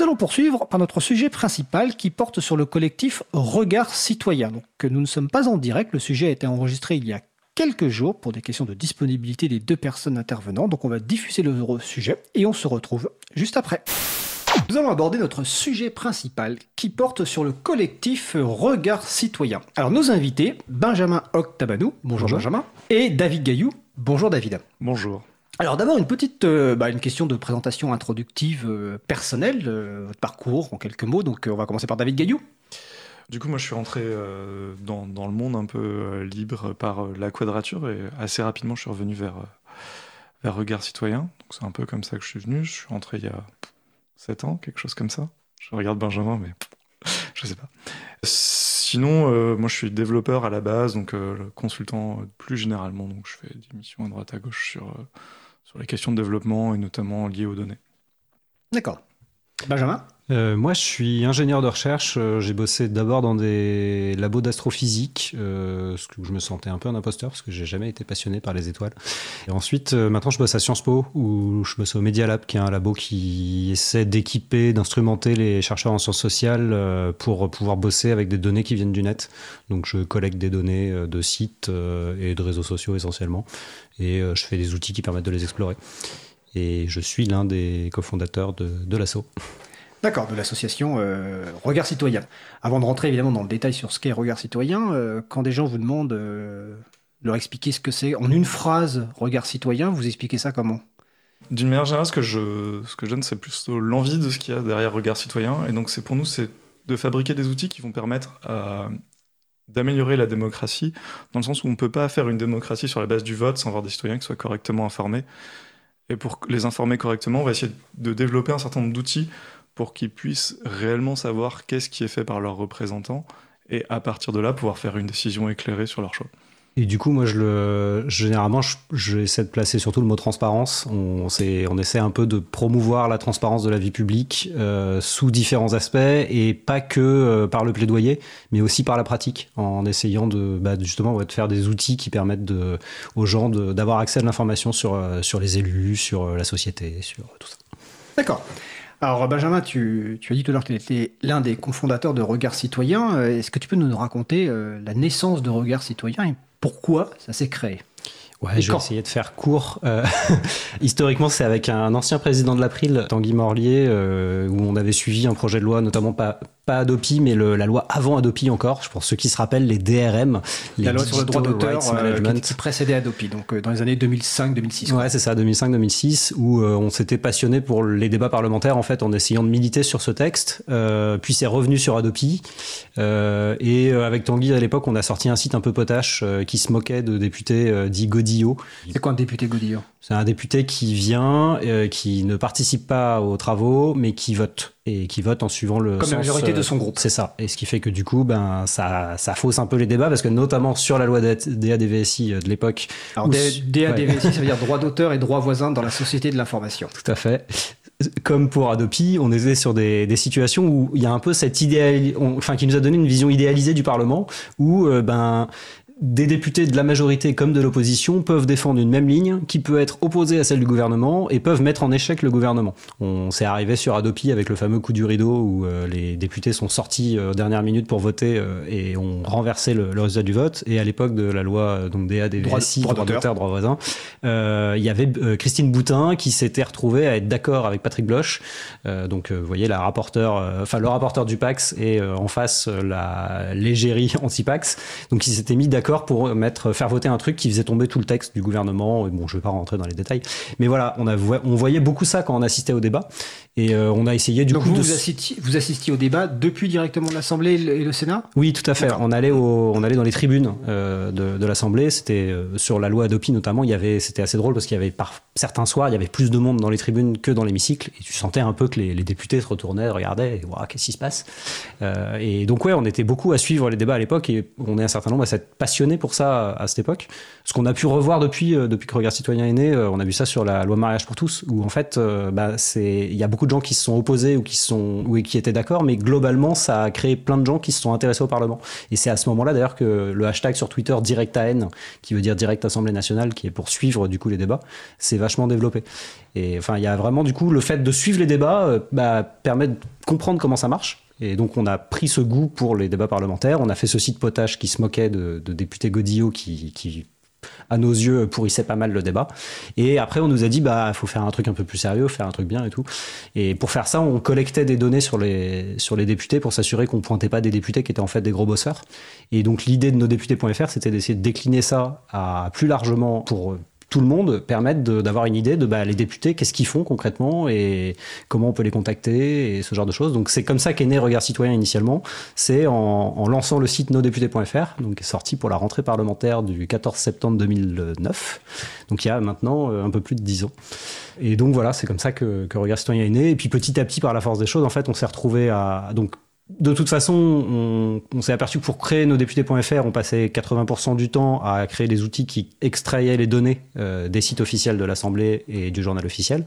Nous allons poursuivre par notre sujet principal qui porte sur le collectif Regard Citoyen. Donc, nous ne sommes pas en direct, le sujet a été enregistré il y a quelques jours pour des questions de disponibilité des deux personnes intervenantes. Donc on va diffuser le sujet et on se retrouve juste après. Nous allons aborder notre sujet principal qui porte sur le collectif Regard Citoyen. Alors nos invités, Benjamin Octabanou, bonjour, Benjamin, et David Gaillou, bonjour David. Bonjour. Alors d'abord une petite euh, bah, une question de présentation introductive euh, personnelle, euh, votre parcours en quelques mots. Donc on va commencer par David Gaillou. Du coup, moi, je suis rentré dans, dans, le monde un peu libre par la quadrature et assez rapidement, je suis revenu vers, vers Regard Citoyen. Donc c'est un peu comme ça que je suis venu. Je suis rentré il y a 7 ans, quelque chose comme ça. Je regarde Benjamin, mais je sais pas. Sinon, moi, je suis développeur à la base, donc consultant plus généralement. Donc je fais des missions à droite à gauche sur sur les questions de développement et notamment liées aux données. D'accord. Benjamin euh, moi, je suis ingénieur de recherche. Euh, j'ai bossé d'abord dans des labos d'astrophysique, euh, que je me sentais un peu un imposteur parce que j'ai jamais été passionné par les étoiles. Et ensuite, maintenant, je bosse à Sciences Po, où je bosse au Media Lab, qui est un labo qui essaie d'équiper, d'instrumenter les chercheurs en sciences sociales pour pouvoir bosser avec des données qui viennent du net. Donc, je collecte des données de sites et de réseaux sociaux essentiellement, et je fais des outils qui permettent de les explorer. Et je suis l'un des cofondateurs de, de l'ASSO. D'accord, de l'association euh, Regard Citoyen. Avant de rentrer évidemment dans le détail sur ce qu'est Regard Citoyen, euh, quand des gens vous demandent euh, de leur expliquer ce que c'est en une phrase Regard Citoyen, vous expliquez ça comment? D'une manière générale, ce que je, ce que je donne, c'est plutôt l'envie de ce qu'il y a derrière Regard Citoyen. Et donc, c'est pour nous, c'est de fabriquer des outils qui vont permettre d'améliorer la démocratie, dans le sens où on ne peut pas faire une démocratie sur la base du vote sans avoir des citoyens qui soient correctement informés. Et pour les informer correctement, on va essayer de développer un certain nombre d'outils pour qu'ils puissent réellement savoir qu'est-ce qui est fait par leurs représentants et à partir de là pouvoir faire une décision éclairée sur leur choix. Et du coup, moi, généralement, j'essaie de placer surtout le mot transparence. On, essaie un peu de promouvoir la transparence de la vie publique euh, sous différents aspects et pas que euh, par le plaidoyer, mais aussi par la pratique, en essayant de bah, justement de faire des outils qui permettent aux gens d'avoir accès à l'information sur, euh, sur les élus, sur la société, sur tout ça. D'accord. Alors Benjamin, tu, as dit tout à l'heure que tu étais l'un des cofondateurs de Regard Citoyen. Est-ce que tu peux nous raconter la naissance de Regard Citoyen pourquoi ça s'est créé Ouais, je vais essayer de faire court. Euh, historiquement, c'est avec un ancien président de l'April, Tanguy Morlier, où on avait suivi un projet de loi, notamment pas, pas Adopi, mais la loi avant Adopi encore, pour ceux qui se rappellent, les DRM. Les la loi sur le droit d'auteur euh, qui, précédait Adopi, donc euh, dans les années 2005-2006. Ouais, c'est ça, 2005-2006, où euh, on s'était passionné pour les débats parlementaires, en fait, en essayant de militer sur ce texte. puis c'est revenu sur Adopi. et avec Tanguy, à l'époque, on a sorti un site un peu potache qui se moquait de députés dit Godillot. C'est quoi un député Godillot? C'est un député qui vient, qui ne participe pas aux travaux, mais qui vote et qui vote en suivant le Comme la majorité de son groupe. C'est ça. Et ce qui fait que du coup, ben, ça, ça fausse un peu les débats parce que notamment sur la loi DADVSI euh, de l'époque. Alors, DADVSI, ça veut dire droit d'auteur et droit voisin dans la société de l'information. Tout à fait comme pour Adopi, on était sur des, des, situations où il y a un peu cette idée, enfin qui nous a donné une vision idéalisée du Parlement, où euh, ben des députés de la majorité comme de l'opposition peuvent défendre une même ligne qui peut être opposée à celle du gouvernement et peuvent mettre en échec le gouvernement. On s'est arrivé sur Adopi avec le fameux coup du rideau où euh, les députés sont sortis euh, dernière minute pour voter euh, et ont renversé le, résultat du vote. Et à l'époque de la loi donc DA, droit, droit d'auteur, droit voisin, il y avait Christine Boutin qui s'était retrouvée à être d'accord avec Patrick Bloch. donc vous voyez la rapporteur, enfin le rapporteur du Pax et en face la légérie anti-Pax. Donc ils s'étaient mis d'accord pour mettre, faire voter un truc qui faisait tomber tout le texte du gouvernement. Bon, je vais pas rentrer dans les détails, mais voilà, on, on voyait beaucoup ça quand on assistait au débat. Et euh, on a essayé du coup vous, de... vous, assistiez, vous assistiez au débat depuis directement l'Assemblée et le Sénat Oui, tout à fait. On allait, au, on allait dans les tribunes euh, de, de l'Assemblée. C'était euh, sur la loi Adopi notamment. Il y avait, c'était assez drôle parce qu'il y avait par certains soirs, il y avait plus de monde dans les tribunes que dans l'hémicycle. Et tu sentais un peu que les, les députés se retournaient, regardaient, et qu'est-ce qui se passe? Et donc ouais, on était beaucoup à suivre les débats à l'époque et on est un certain nombre à s'être passionné pour ça à, cette époque. Ce qu'on a pu revoir depuis, depuis que Regard Citoyen est né, on a vu ça sur la loi mariage pour tous, où en fait, bah, il y a beaucoup de gens qui se sont opposés ou qui, sont, ou qui étaient d'accord, mais globalement, ça a créé plein de gens qui se sont intéressés au Parlement. Et c'est à ce moment-là d'ailleurs que le hashtag sur Twitter direct à N, qui veut dire direct Assemblée nationale, qui est pour suivre du coup les débats, s'est vachement développé. Et enfin, il y a vraiment du coup le fait de suivre les débats euh, bah, permet de comprendre comment ça marche. Et donc on a pris ce goût pour les débats parlementaires. On a fait ce site potage qui se moquait de, de députés Godillot qui à nos yeux, pourrissait pas mal le débat. Et après, on nous a dit, bah, faut faire un truc un peu plus sérieux, faire un truc bien et tout. Et pour faire ça, on collectait des données sur les, sur les députés pour s'assurer qu'on pointait pas des députés qui étaient en fait des gros bosseurs. Et donc, l'idée de nos députés.fr, c'était d'essayer de décliner ça à plus largement pour tout le monde permettent d'avoir une idée de bah, les députés, qu'est-ce qu'ils font concrètement et comment on peut les contacter et ce genre de choses. Donc c'est comme ça qu'est né Regard Citoyen initialement. C'est en, lançant le site nosdéputés.fr, donc sorti pour la rentrée parlementaire du 14 septembre 2009. Donc il y a maintenant euh, un peu plus de 10 ans. Et donc voilà, c'est comme ça que, que Regard Citoyen est né. Et puis petit à petit, par la force des choses, en fait, on s'est retrouvé à donc de toute façon, on, s'est aperçu que pour créer nos députés.fr, on passait 80% du temps à créer des outils qui extrayaient les données euh, des sites officiels de l'Assemblée et du journal officiel.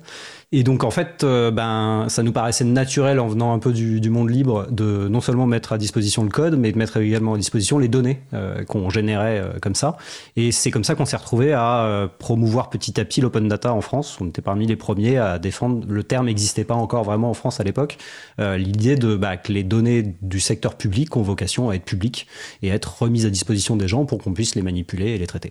Et donc en fait, euh, ben, ça nous paraissait naturel en venant un peu du, monde libre de non seulement mettre à disposition le code, mais de mettre également à disposition les données euh, qu'on générait euh, comme ça. Et c'est comme ça qu'on s'est retrouvé à promouvoir petit à petit l'open data en France. On était parmi les premiers à défendre. Le terme n'existait pas encore vraiment en France à l'époque. L'idée de bah, que les données du secteur public ont vocation à être publiques et à être remises à disposition des gens pour qu'on puisse les manipuler et les traiter.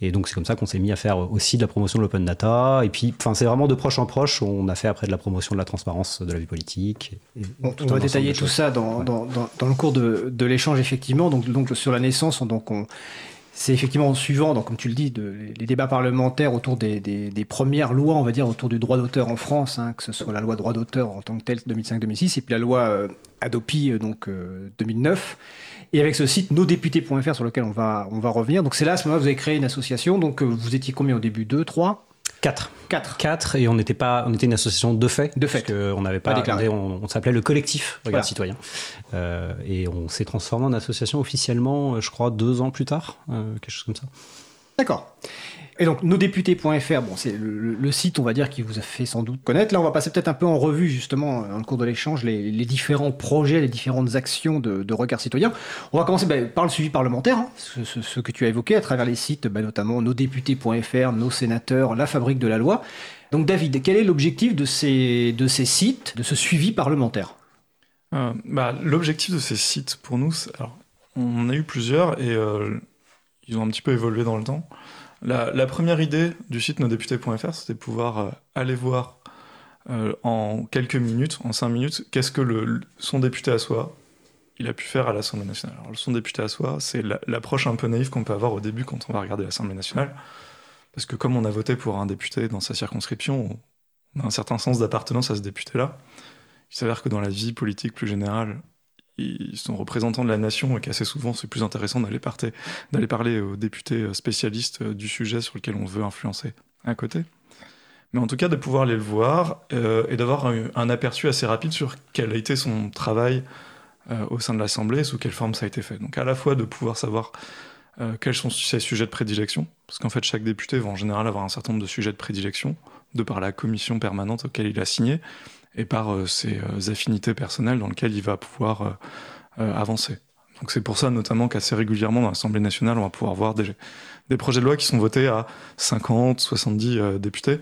Et donc c'est comme ça qu'on s'est mis à faire aussi de la promotion de l'open data. Et puis, enfin, c'est vraiment de proche en proche on a fait après de la promotion de la transparence de la vie politique. on va détailler tout ça dans, le cours de, l'échange, effectivement. Donc, donc sur la naissance, donc on, c'est effectivement en suivant, donc, comme tu le dis, de, les débats parlementaires autour des, premières lois, on va dire, autour du droit d'auteur en France, hein, que ce soit la loi droit d'auteur en tant que telle 2005-2006, et puis la loi euh, Adopi, euh, donc 2009. Euh, et avec ce site nosdéputés.fr sur lequel on va, on va revenir. Donc c'est là, à ce moment-là, vous avez créé une association. Donc vous étiez combien au début? Deux, trois? 4. 4. 4 et on n'était pas on était une association de fait. De fait. on n'avait pas, déclaré. On, s'appelait le collectif Regard Citoyen. Euh, et on s'est transformé en association officiellement, euh, je crois, deux ans plus tard, euh, quelque chose comme ça. D'accord. Et donc, nosdéputés.fr, bon, c'est le, site, on va dire, qui vous a fait sans doute connaître. Là, on va passer peut-être un peu en revue, justement, dans le cours de l'échange, les, différents projets, les différentes actions de, regard citoyen. On va commencer bah, par le suivi parlementaire, hein, ce, que tu as évoqué à travers les sites, bah, notamment nosdéputés.fr, nos sénateurs, la fabrique de la loi. Donc, David, quel est l'objectif de ces, de ces sites, de ce suivi parlementaire? Euh, bah, L'objectif de ces sites, pour nous, alors, on en a eu plusieurs et euh, ils ont un petit peu évolué dans le temps. La, première idée du site nosdéputés.fr, c'était pouvoir euh, aller voir euh, en quelques minutes, en cinq minutes, qu'est-ce que son député à soi, il a pu faire à l'Assemblée nationale. Alors, son député à soi, c'est l'approche un peu naïve qu'on peut avoir au début quand on va regarder l'Assemblée nationale. Parce que comme on a voté pour un député dans sa circonscription, on a un certain sens d'appartenance à ce député-là. Il s'avère que dans la vie politique plus générale, ils sont représentants de la nation et qu'assez souvent c'est plus intéressant d'aller d'aller parler aux députés euh, spécialistes euh, du sujet sur lequel on veut influencer à côté. Mais en tout cas, de pouvoir aller le voir euh, et d'avoir un, aperçu assez rapide sur quel a été son travail au sein de l'Assemblée, sous quelle forme ça a été fait. Donc à la fois de pouvoir savoir quels sont ses sujets de prédilection, parce qu'en fait chaque député va en général avoir un certain nombre de sujets de prédilection, de par la commission permanente auquel il a signé, et par euh, ses euh, affinités personnelles dans lesquelles il va pouvoir euh, avancer. Donc c'est pour ça notamment qu'assez régulièrement dans l'Assemblée nationale, on va pouvoir voir des, des, projets de loi qui sont votés à 50, 70 députés.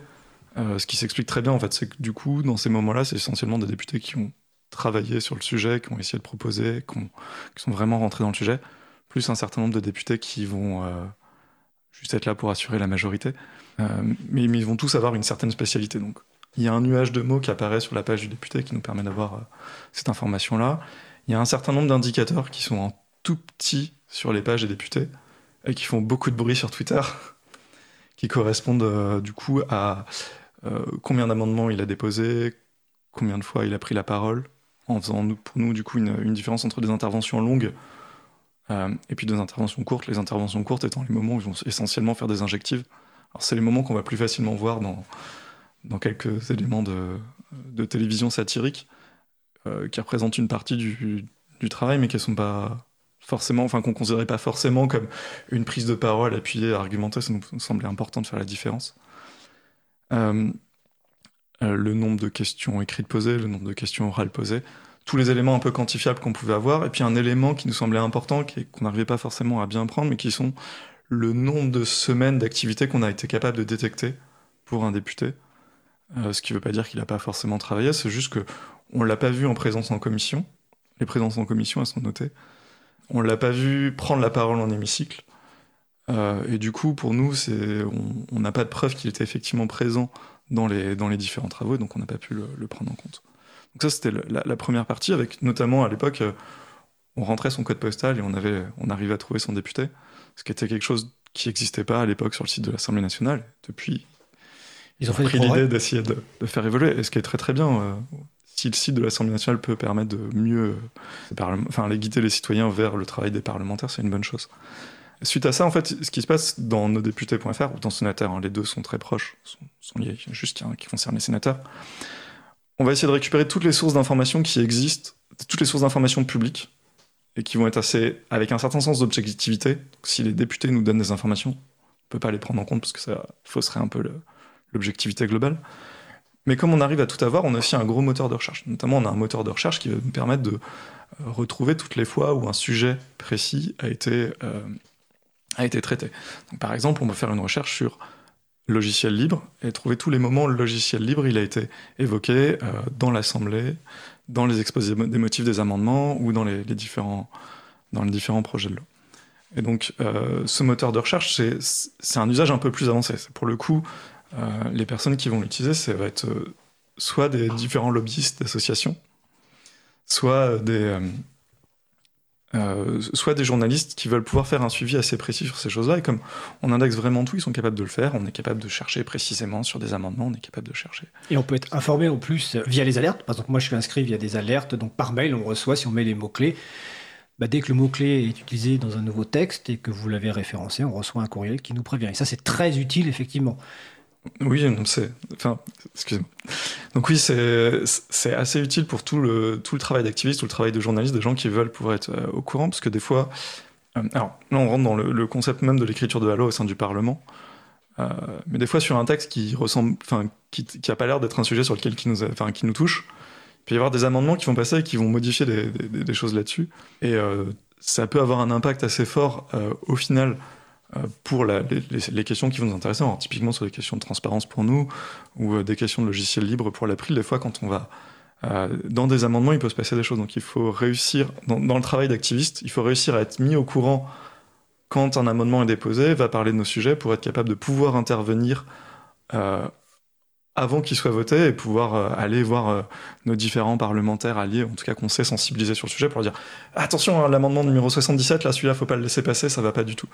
ce qui s'explique très bien en fait, c'est que du coup, dans ces moments-là, c'est essentiellement des députés qui ont travaillé sur le sujet, qui ont essayé de proposer, qui, sont vraiment rentrés dans le sujet, plus un certain nombre de députés qui vont juste être là pour assurer la majorité. mais, mais, ils vont tous avoir une certaine spécialité. Donc il y a un nuage de mots qui apparaît sur la page du député qui nous permet d'avoir euh, cette information-là. Il y a un certain nombre d'indicateurs qui sont en tout petit sur les pages des députés et qui font beaucoup de bruit sur Twitter, qui correspondent euh, du coup à euh, combien d'amendements il a déposé, combien de fois il a pris la parole, en faisant pour nous du coup une, différence entre des interventions longues et puis des interventions courtes. Les interventions courtes étant les moments où ils vont essentiellement faire des injectives. Alors c'est les moments qu'on va plus facilement voir dans dans quelques éléments de, télévision satirique euh, qui représentent une partie du, travail, mais qui ne sont pas forcément, enfin qu'on considérait pas forcément comme une prise de parole appuyée, argumentée, ça nous semblait important de faire la différence. Euh, euh, le nombre de questions écrites posées, le nombre de questions orales posées, tous les éléments un peu quantifiables qu'on pouvait avoir, et puis un élément qui nous semblait important, qu'on n'arrivait pas forcément à bien prendre, mais qui sont le nombre de semaines d'activité qu'on a été capable de détecter pour un député. Euh, ce qui ne veut pas dire qu'il n'a pas forcément travaillé, c'est juste que on l'a pas vu en présence en commission. Les présences en commission, elles sont notées. On l'a pas vu prendre la parole en hémicycle. Euh, et du coup, pour nous, on n'a pas de preuve qu'il était effectivement présent dans les, différents travaux, donc on n'a pas pu le, prendre en compte. Donc ça, c'était la, première partie, avec notamment à l'époque, euh, on rentrait son code postal et on, on arrivait à trouver son député, ce qui était quelque chose qui n'existait pas à l'époque sur le site de l'Assemblée nationale. Depuis, ils ont, pris l'idée d'essayer de, faire évoluer, et ce qui est très très bien. Euh, si le site de l'Assemblée nationale peut permettre de mieux euh, enfin, guider les citoyens vers le travail des parlementaires, c'est une bonne chose. Suite à ça, en fait, ce qui se passe dans nosdéputés.fr ou dans Sénateur, hein, les deux sont très proches, sont, liés, juste un qui concerne les sénateurs, on va essayer de récupérer toutes les sources d'informations qui existent, toutes les sources d'informations publiques, et qui vont être assez, avec un certain sens d'objectivité. Si les députés nous donnent des informations, on ne peut pas les prendre en compte parce que ça fausserait un peu l'objectivité globale. Mais comme on arrive à tout avoir, on a aussi un gros moteur de recherche. Notamment, on a un moteur de recherche qui va nous permettre de euh, retrouver toutes les fois où un sujet précis a été, euh, a été traité. par exemple, on va faire une recherche sur logiciel libre et trouver tous les moments où le logiciel libre il a été évoqué euh, dans l'Assemblée, dans les exposés des motifs des amendements ou dans les, différents, dans les différents projets de loi. Et donc, ce moteur de recherche, c'est un usage un peu plus avancé. Pour le coup les personnes qui vont l'utiliser, ça va être euh, soit des différents lobbyistes d'associations, soit des, euh, soit des journalistes qui veulent pouvoir faire un suivi assez précis sur ces choses-là. Et comme on indexe vraiment tout, ils sont capables de le faire. On est capable de chercher précisément sur des amendements, on est capable de chercher. Et on peut être informé en plus via les alertes. Par exemple, moi je suis inscrit via des alertes, donc par mail on reçoit si on met les mots-clés. Bah, dès que le mot-clé est utilisé dans un nouveau texte et que vous l'avez référencé, on reçoit un courriel qui nous prévient. Et ça, c'est très utile, effectivement. Oui, c'est. Enfin, excusez-moi. Donc oui, c'est assez utile pour tout le, tout le travail d'activiste, tout le travail de journaliste, des gens qui veulent pouvoir être euh, au courant, parce que des fois. Euh, alors, là, on rentre dans le, concept même de l'écriture de la loi au sein du Parlement. Euh, mais des fois, sur un texte qui ressemble, enfin, qui, a pas l'air d'être un sujet sur lequel qui nous, enfin, qui nous touche, il peut y avoir des amendements qui vont passer et qui vont modifier des choses là-dessus. Et ça peut avoir un impact assez fort au final euh, pour les, questions qui vont nous intéresser, typiquement sur des questions de transparence pour nous, ou euh, des questions de logiciel libre pour l'April, des fois quand on va euh, dans des amendements, il peut se passer des choses. Donc il faut réussir, dans, le travail d'activiste, il faut réussir à être mis au courant quand un amendement est déposé, va parler de nos sujets pour être capable de pouvoir intervenir avant qu'il soit voté et pouvoir aller voir nos différents parlementaires alliés, en tout cas qu'on sait sensibiliser sur le sujet pour dire attention, hein, l'amendement numéro 77, là celui-là, faut pas le laisser passer, ça va pas du tout.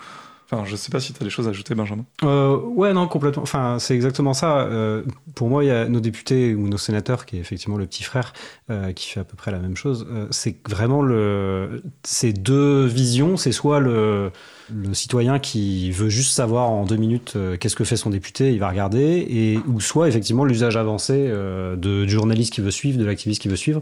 Enfin, je sais pas si tu as des choses à ajouter, Benjamin. Euh, ouais, non, complètement. Enfin, c'est exactement ça. Euh, pour moi, il y a nos députés ou nos sénateurs, qui est effectivement le petit frère, euh, qui fait à peu près la même chose. Euh, c'est vraiment le, ces deux visions. C'est soit le, le citoyen qui veut juste savoir en deux minutes euh, qu'est-ce que fait son député, il va regarder, et ou soit effectivement l'usage avancé de, du journaliste qui veut suivre, de l'activiste qui veut suivre.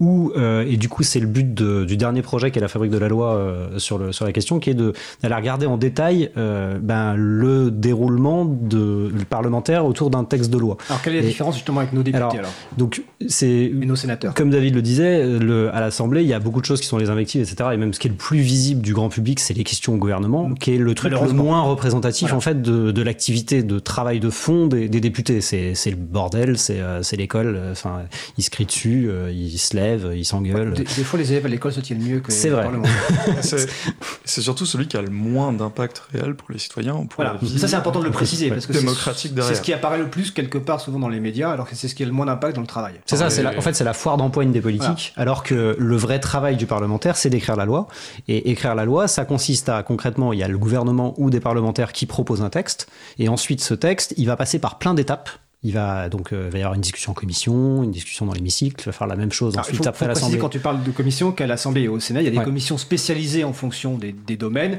Ou et du coup, c'est le but de, du dernier projet qui est la fabrique de la loi sur le sur la question, qui est d'aller regarder en détail euh, ben, le déroulement de, parlementaire autour d'un texte de loi. Alors quelle est la différence justement avec nos députés alors, Donc c'est nos sénateurs. Comme David le disait, le, à l'Assemblée, il y a beaucoup de choses qui sont les invectives, etc. Et même ce qui est le plus visible du grand public, c'est les questions au gouvernement, qui est le truc le moins représentatif en fait de, de l'activité de travail de fond des, des députés. C'est le bordel, c'est euh, l'école. Enfin, ils se crient dessus, euh, ils se lèvent, ils s'engueulent. Des, des, fois, les élèves à l'école se tiennent mieux que. C'est vrai. c'est surtout celui qui a le moins d'impact réel pour les citoyens. Pour voilà. Ça, c'est important de le préciser. Parce que démocratique C'est ce qui apparaît le plus quelque part souvent dans les médias, alors que c'est ce qui a le moins d'impact dans le travail. C'est ça, c'est en fait, c'est la foire d'empoigne des politiques, alors que le vrai travail du parlementaire, c'est d'écrire la loi. Et écrire la loi, ça consiste à, concrètement, il y a le gouvernement ou des parlementaires qui proposent un texte, et ensuite, ce texte, il va passer par plein d'étapes il va donc euh, va y avoir une discussion en commission, une discussion dans l'hémicycle, il va faire la même chose ensuite faut, après l'Assemblée. Quand tu parles de commission, qu'à l'Assemblée et au Sénat, il y a des commissions spécialisées en fonction des, des domaines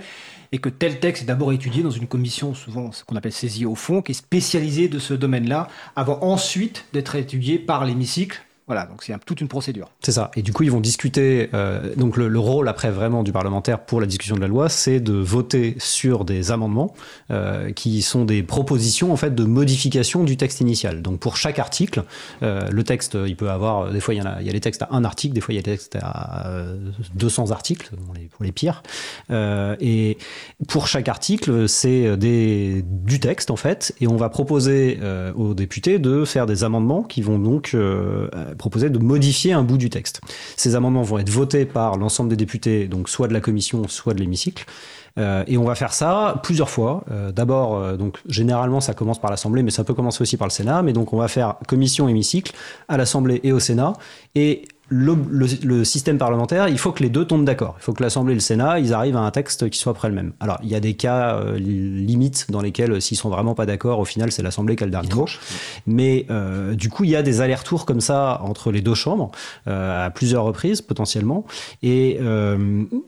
et que tel texte est d'abord étudié dans une commission, souvent ce qu'on appelle saisie au fond, qui est spécialisée de ce domaine-là, avant ensuite d'être étudié par l'hémicycle Voilà, donc c'est toute une procédure. C'est ça. Et du coup, ils vont discuter. Euh, donc le, rôle après vraiment du parlementaire pour la discussion de la loi, c'est de voter sur des amendements euh, qui sont des propositions en fait de modification du texte initial. Donc pour chaque article, euh, le texte, il peut avoir des fois il y, a, il y a les textes à un article, des fois il y a des textes à 200 articles pour les, pour les pires. et pour chaque article, c'est des du texte en fait, et on va proposer aux députés de faire des amendements qui vont donc proposer de modifier un bout du texte. Ces amendements vont être votés par l'ensemble des députés, donc soit de la commission, soit de l'hémicycle. Euh, et on va faire ça plusieurs fois. Euh, d'abord, euh, donc généralement ça commence par l'Assemblée, mais ça peut commencer aussi par le Sénat. Mais donc on va faire commission, hémicycle à l'Assemblée et au Sénat. Et le, système parlementaire, il faut que les deux tombent d'accord. Il faut que l'Assemblée et le Sénat, ils arrivent à un texte qui soit près le même. Alors, il y a des cas euh, limites dans lesquels, euh, s'ils sont vraiment pas d'accord, au final, c'est l'Assemblée qui a le dernier mot. Mais euh, du coup, il y a des allers-retours comme ça entre les deux chambres, à plusieurs reprises potentiellement. Et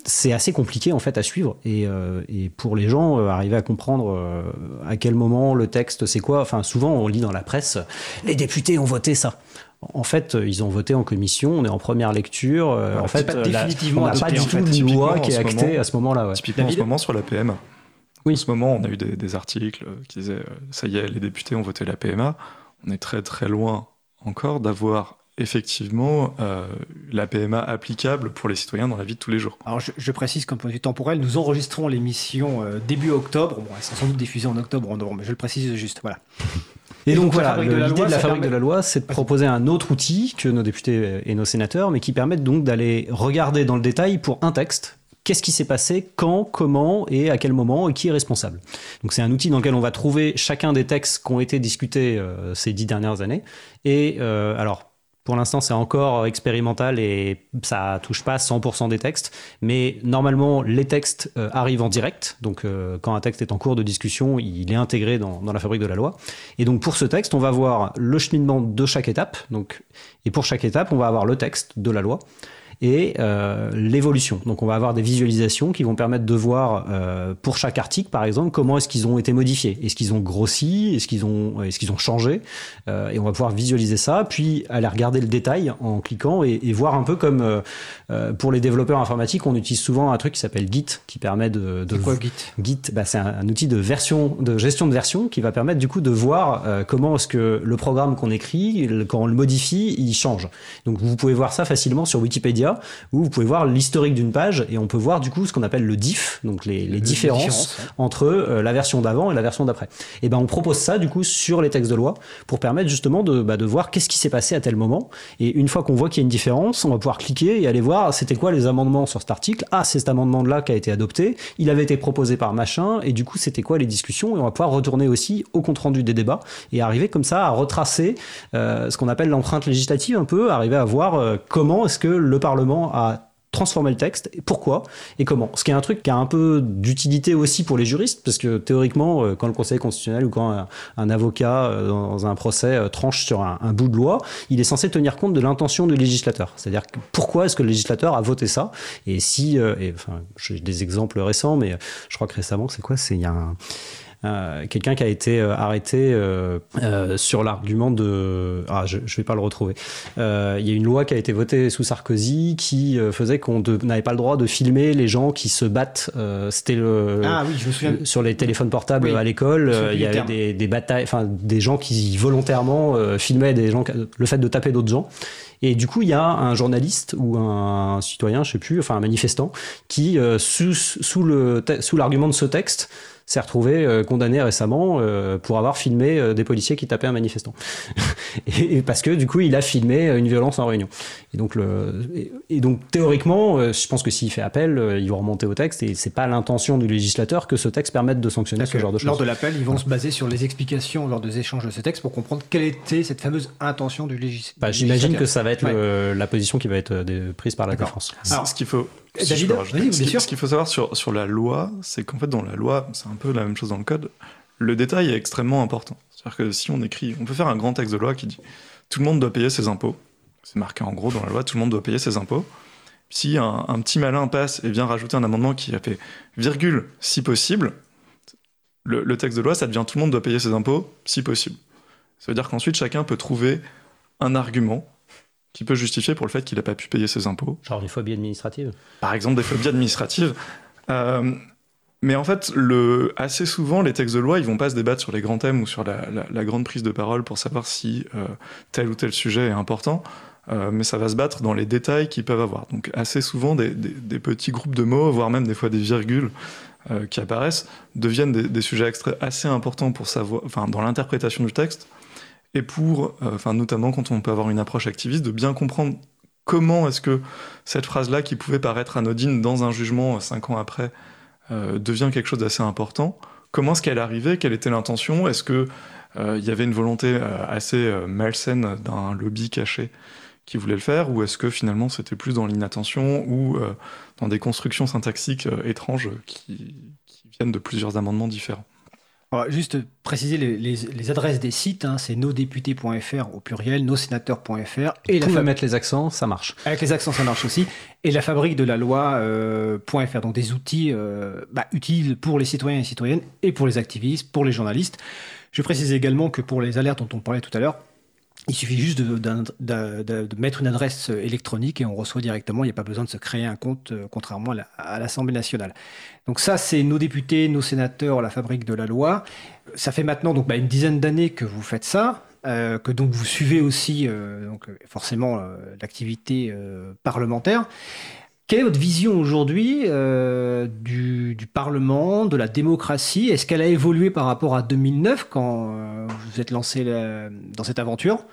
c'est assez compliqué, en fait, à suivre. Et, et pour les gens, arriver à comprendre à quel moment le texte, c'est quoi. Enfin, souvent, on lit dans la presse, les députés ont voté ça. En fait, euh, ils ont voté en commission, on est en première lecture. Euh, en fait, pas définitivement on n'a pas du tout une loi qui est actée à ce moment-là. Typiquement en ce moment sur la PMA. Oui. En ce moment, on a eu des, articles qui disaient euh, ça y est, les députés ont voté la PMA. On est très très loin encore d'avoir effectivement la PMA applicable pour les citoyens dans la vie de tous les jours. Alors je, précise qu'un point de vue temporel, nous enregistrons l'émission début octobre. Bon, elle sera sans doute diffusée en octobre en novembre, mais je le précise juste. Voilà. Et, donc, voilà, l'idée de la fabrique de la loi, c'est de proposer un autre outil que nos députés et nos sénateurs, mais qui permettent donc d'aller regarder dans le détail pour un texte qu'est-ce qui s'est passé, quand, comment et à quel moment et qui est responsable. Donc c'est un outil dans lequel on va trouver chacun des textes qui ont été discutés euh, ces dix dernières années. Et euh, alors pour l'instant, c'est encore expérimental et ça touche pas 100% des textes. Mais normalement, les textes euh, arrivent en direct. Donc, euh, quand un texte est en cours de discussion, il est intégré dans, la fabrique de la loi. Et donc, pour ce texte, on va voir le cheminement de chaque étape. Et pour chaque étape, on va avoir le texte de la loi et euh, l'évolution. Donc on va avoir des visualisations qui vont permettre de voir euh, pour chaque article, par exemple, comment est-ce qu'ils ont été modifiés, est-ce qu'ils ont grossi, est-ce qu'ils ont, est-ce qu'ils ont changé, euh, et on va pouvoir visualiser ça, puis aller regarder le détail en cliquant et, et voir un peu comme pour les développeurs informatiques, on utilise souvent un truc qui s'appelle Git, qui permet de, de quoi Git? Git, bah, c'est un, un, outil de version, de gestion de version, qui va permettre du coup de voir comment est-ce que le programme qu'on écrit, quand on le modifie, il change. Donc vous pouvez voir ça facilement sur Wikipédia où vous pouvez voir l'historique d'une page et on peut voir du coup ce qu'on appelle le diff, donc les, différences entre euh, la version d'avant et la version d'après. Et ben on propose ça du coup sur les textes de loi pour permettre justement de, bah, de voir qu'est-ce qui s'est passé à tel moment. Et une fois qu'on voit qu'il y a une différence, on va pouvoir cliquer et aller voir c'était quoi les amendements sur cet article? Ah, c'est cet amendement-là qui a été adopté. Il avait été proposé par machin et du coup c'était quoi les discussions? Et on va pouvoir retourner aussi au compte rendu des débats et arriver comme ça à retracer euh, ce qu'on appelle l'empreinte législative un peu, arriver à voir euh, comment est-ce que le Parlement à transformer le texte, et pourquoi et comment. Ce qui est un truc qui a un peu d'utilité aussi pour les juristes, parce que théoriquement, euh, quand le Conseil constitutionnel ou quand un, avocat euh, dans un procès euh, tranche sur un, bout de loi, il est censé tenir compte de l'intention du législateur. C'est-à-dire pourquoi est-ce que le législateur a voté ça Et si, et, enfin, j'ai des exemples récents, mais je crois que récemment, c'est quoi C'est il y a quelqu'un qui a été euh, arrêté euh, sur l'argument de... Ah, je ne vais pas le retrouver. Il y a une loi qui a été votée sous Sarkozy qui faisait qu'on n'avait pas le droit de filmer les gens qui se battent. C'était le... Ah oui, je me souviens. Sur les téléphones portables à l'école, il y avait des, des, batailles, enfin des gens qui volontairement filmaient des gens, le fait de taper d'autres gens. Et du coup, il y a un journaliste ou un citoyen, je sais plus, enfin un manifestant, qui, sous, sous l'argument de ce texte, s'est retrouvé euh, condamné récemment euh, pour avoir filmé euh, des policiers qui tapaient un manifestant. et, parce que du coup, il a filmé une violence en réunion. Et donc, le, et, donc théoriquement, je pense que s'il fait appel, il va remonter au texte et c'est pas l'intention du législateur que ce texte permette de sanctionner ce genre de choses. Lors de l'appel, ils vont se baser sur les explications lors des échanges de ce texte pour comprendre quelle était cette fameuse intention du législateur. Bah, J'imagine que ça va être la position qui va être prise par la défense. Alors, ce qu'il faut David, ce qu'il faut savoir sur, sur la loi, c'est qu'en fait, dans la loi, c'est un peu la même chose dans le code, le détail est extrêmement important. C'est-à-dire que si on écrit, on peut faire un grand texte de loi qui dit tout le monde doit payer ses impôts. C'est marqué en gros dans la loi, tout le monde doit payer ses impôts. Si un, un petit malin passe et vient rajouter un amendement qui a fait virgule si possible, le, le texte de loi, ça devient tout le monde doit payer ses impôts si possible. Ça veut dire qu'ensuite chacun peut trouver un argument qui peut justifier pour le fait qu'il n'a pas pu payer ses impôts. Genre des phobies administratives Par exemple, des phobies administratives. Euh, mais en fait, le, assez souvent, les textes de loi, ils vont pas se débattre sur les grands thèmes ou sur la, grande prise de parole pour savoir si euh, tel ou tel sujet est important, euh, mais ça va se battre dans les détails qu'ils peuvent avoir. Donc assez souvent, des, petits groupes de mots, voire même des fois des virgules qui apparaissent, deviennent des, sujets assez importants pour savoir, enfin, dans l'interprétation du texte, et pour, enfin, notamment quand on peut avoir une approche activiste, de bien comprendre comment est-ce que cette phrase-là, qui pouvait paraître anodine dans un jugement euh, cinq ans après, euh, devient quelque chose d'assez important. Comment est-ce qu'elle arrivée? Quelle était l'intention? Est-ce qu'il euh, y avait une volonté assez malsaine d'un lobby caché qui voulait le faire? Ou est-ce que finalement c'était plus dans l'inattention ou dans des constructions syntaxiques étranges qui viennent de plusieurs amendements différents? Juste préciser les, adresses des sites, hein, c'est nosdéputés.fr au pluriel, nossénateurs.fr. Et la mettre les accents, ça marche. Avec les accents, ça marche aussi. Et la fabrique de la loi.fr, euh, donc des outils euh, bah, utiles pour les citoyens et citoyennes et pour les activistes, pour les journalistes. Je précise également que pour les alertes dont on parlait tout à l'heure, il suffit juste de, mettre une adresse électronique et on reçoit directement. Il n'y a pas besoin de se créer un compte, euh, contrairement à l'Assemblée nationale. Donc ça, c'est nos députés, nos sénateurs, la fabrique de la loi. Ça fait maintenant donc bah, une dizaine d'années que vous faites ça, euh, que donc vous suivez aussi euh, donc forcément l'activité parlementaire. Quelle est votre vision aujourd'hui euh, du, Parlement, de la démocratie? Est-ce qu'elle a évolué par rapport à 2009 quand euh, vous êtes lancé dans cette aventure?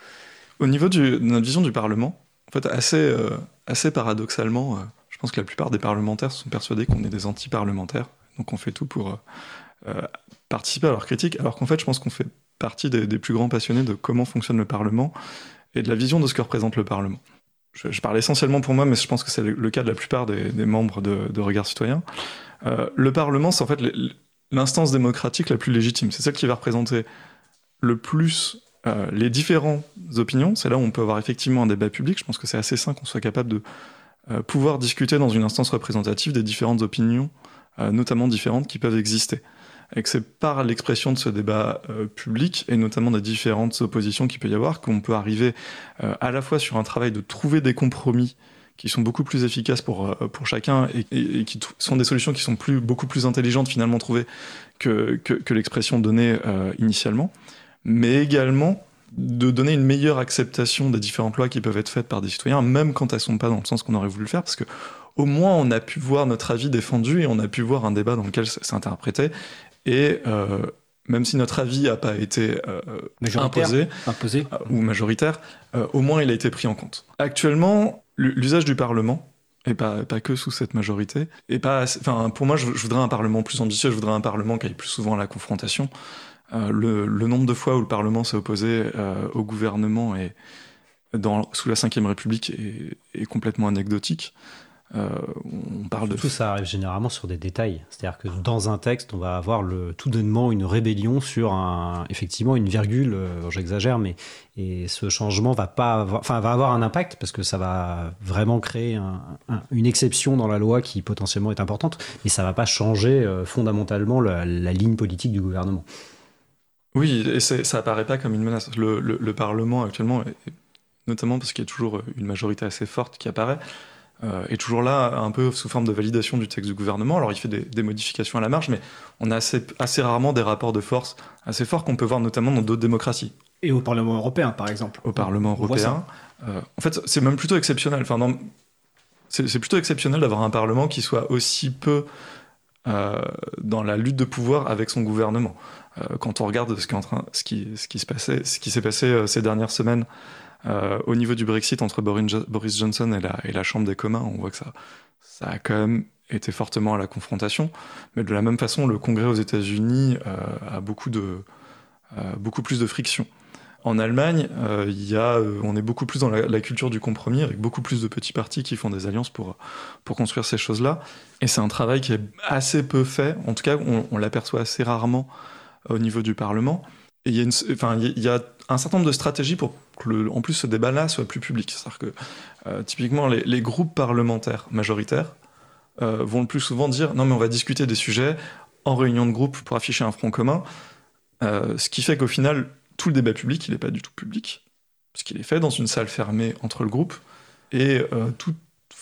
Au niveau de notre vision du Parlement, en fait, assez, euh, assez paradoxalement, je pense que la plupart des parlementaires sont persuadés qu'on est des anti-parlementaires, donc on fait tout pour participer à leur critique, alors qu'en fait, je pense qu'on fait partie des plus grands passionnés de comment fonctionne le Parlement et de la vision de ce que représente le Parlement je, parle essentiellement pour moi, mais je pense que c'est le, cas de la plupart des, membres de, de, Regard Citoyen. Euh, le Parlement, c'est en fait l'instance démocratique la plus légitime. C'est celle qui va représenter le plus euh, les différentes opinions. C'est là où on peut avoir effectivement un débat public. Je pense que c'est assez sain qu'on soit capable de euh, pouvoir discuter dans une instance représentative des différentes opinions, notamment différentes, qui peuvent exister et que c'est par l'expression de ce débat euh, public, et notamment des différentes oppositions qu'il peut y avoir, qu'on peut arriver euh, à la fois sur un travail de trouver des compromis qui sont beaucoup plus efficaces pour, euh, pour chacun et, qui sont des solutions qui sont plus, beaucoup plus intelligentes finalement trouvées que, que, l'expression donnée initialement, mais également de donner une meilleure acceptation des différentes lois qui peuvent être faites par des citoyens, même quand elles ne sont pas dans le sens qu'on aurait voulu le faire, parce que au moins on a pu voir notre avis défendu et on a pu voir un débat dans lequel c'est interprété et euh, même si notre avis n'a pas été euh, imposé, imposé, euh, ou majoritaire, au moins il a été pris en compte. Actuellement, l'usage du Parlement, et pas, pas que sous cette majorité, et pas, enfin, pour moi, je, voudrais un Parlement plus ambitieux, je voudrais un Parlement qui aille plus souvent à la confrontation. le, nombre de fois où le Parlement s'est opposé au gouvernement et dans, sous la Ve République est, est complètement anecdotique. Euh, on parle de... Tout ça arrive généralement sur des détails. C'est-à-dire que dans un texte, on va avoir le, tout donnement une rébellion sur un, effectivement une virgule, euh, j'exagère, mais et ce changement va pas avoir, enfin, va avoir un impact parce que ça va vraiment créer une exception dans la loi qui potentiellement est importante, mais ça va pas changer euh, fondamentalement la, ligne politique du gouvernement. Oui, et ça apparaît pas comme une menace. Le, Parlement actuellement, notamment parce qu'il y a toujours une majorité assez forte qui apparaît, euh, est toujours là, un peu sous forme de validation du texte du gouvernement. Alors il fait des, modifications à la marge, mais on a assez, assez rarement des rapports de force assez forts qu'on peut voir notamment dans d'autres démocraties. Et au Parlement européen, par exemple. Au Parlement européen. Euh, en fait, c'est même plutôt exceptionnel. Enfin, c'est plutôt exceptionnel d'avoir un Parlement qui soit aussi peu euh, dans la lutte de pouvoir avec son gouvernement. quand on regarde ce qui, en train, ce qui, ce qui se passait, ce qui s'est passé ces dernières semaines euh, au niveau du Brexit entre Boris Johnson et la, Chambre des communs, on voit que ça, a quand même été fortement à la confrontation. Mais de la même façon, le Congrès aux États-Unis euh, a beaucoup, de, euh, beaucoup plus de friction. En Allemagne, on est beaucoup plus dans la, culture du compromis, avec beaucoup plus de petits partis qui font des alliances pour, pour construire ces choses-là. Et c'est un travail qui est assez peu fait, en tout cas on l'aperçoit assez rarement au niveau du Parlement. Il y, a un certain nombre de stratégies pour que, en plus, ce débat-là soit plus public. C'est-à-dire que, euh, typiquement, les, groupes parlementaires majoritaires euh, vont le plus souvent dire non, mais on va discuter des sujets en réunion de groupe pour afficher un front commun. Euh, ce qui fait qu'au final, tout le débat public, il n'est pas du tout public. puisqu'il est fait dans une salle fermée entre le groupe, et toute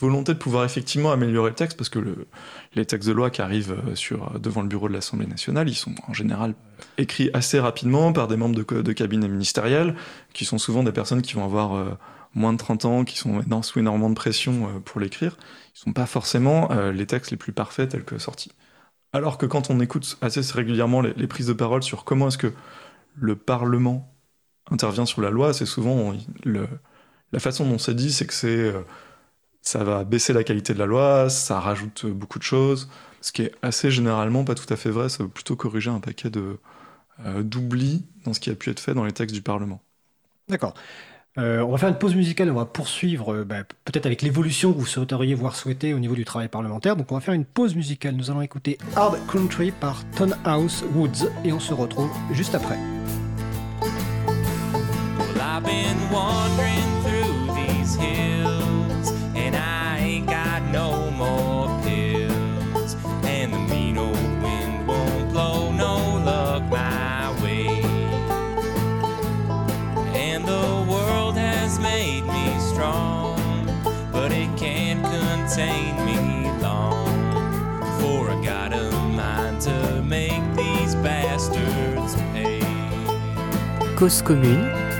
volonté de pouvoir effectivement améliorer le texte, parce que le, les textes de loi qui arrivent euh, sur, devant le bureau de l'Assemblée nationale, ils sont en général écrits assez rapidement par des membres de, cabinet ministériel, qui sont souvent des personnes qui vont avoir euh, moins de 30 ans, qui sont sous énormément de pression pour l'écrire. Ils sont pas forcément les textes les plus parfaits tels que sortis. Alors que quand on écoute assez régulièrement les, prises de parole sur comment est-ce que le Parlement intervient sur la loi, c'est souvent la façon dont c'est dit, c'est que c'est euh, ça va baisser la qualité de la loi, ça rajoute beaucoup de choses, ce qui est assez généralement pas tout à fait vrai, ça va plutôt corriger un paquet de euh, d'oubli dans ce qui a pu être fait dans les textes du Parlement. D'accord. Euh, on va faire une pause musicale, on va poursuivre bah, peut-être avec l'évolution que vous souhaiteriez voir souhaiter au niveau du travail parlementaire. Donc on va faire une pause musicale. Nous allons écouter Hard Country par House Woods et on se retrouve juste après. I've been to make these bastards pay. Cause commune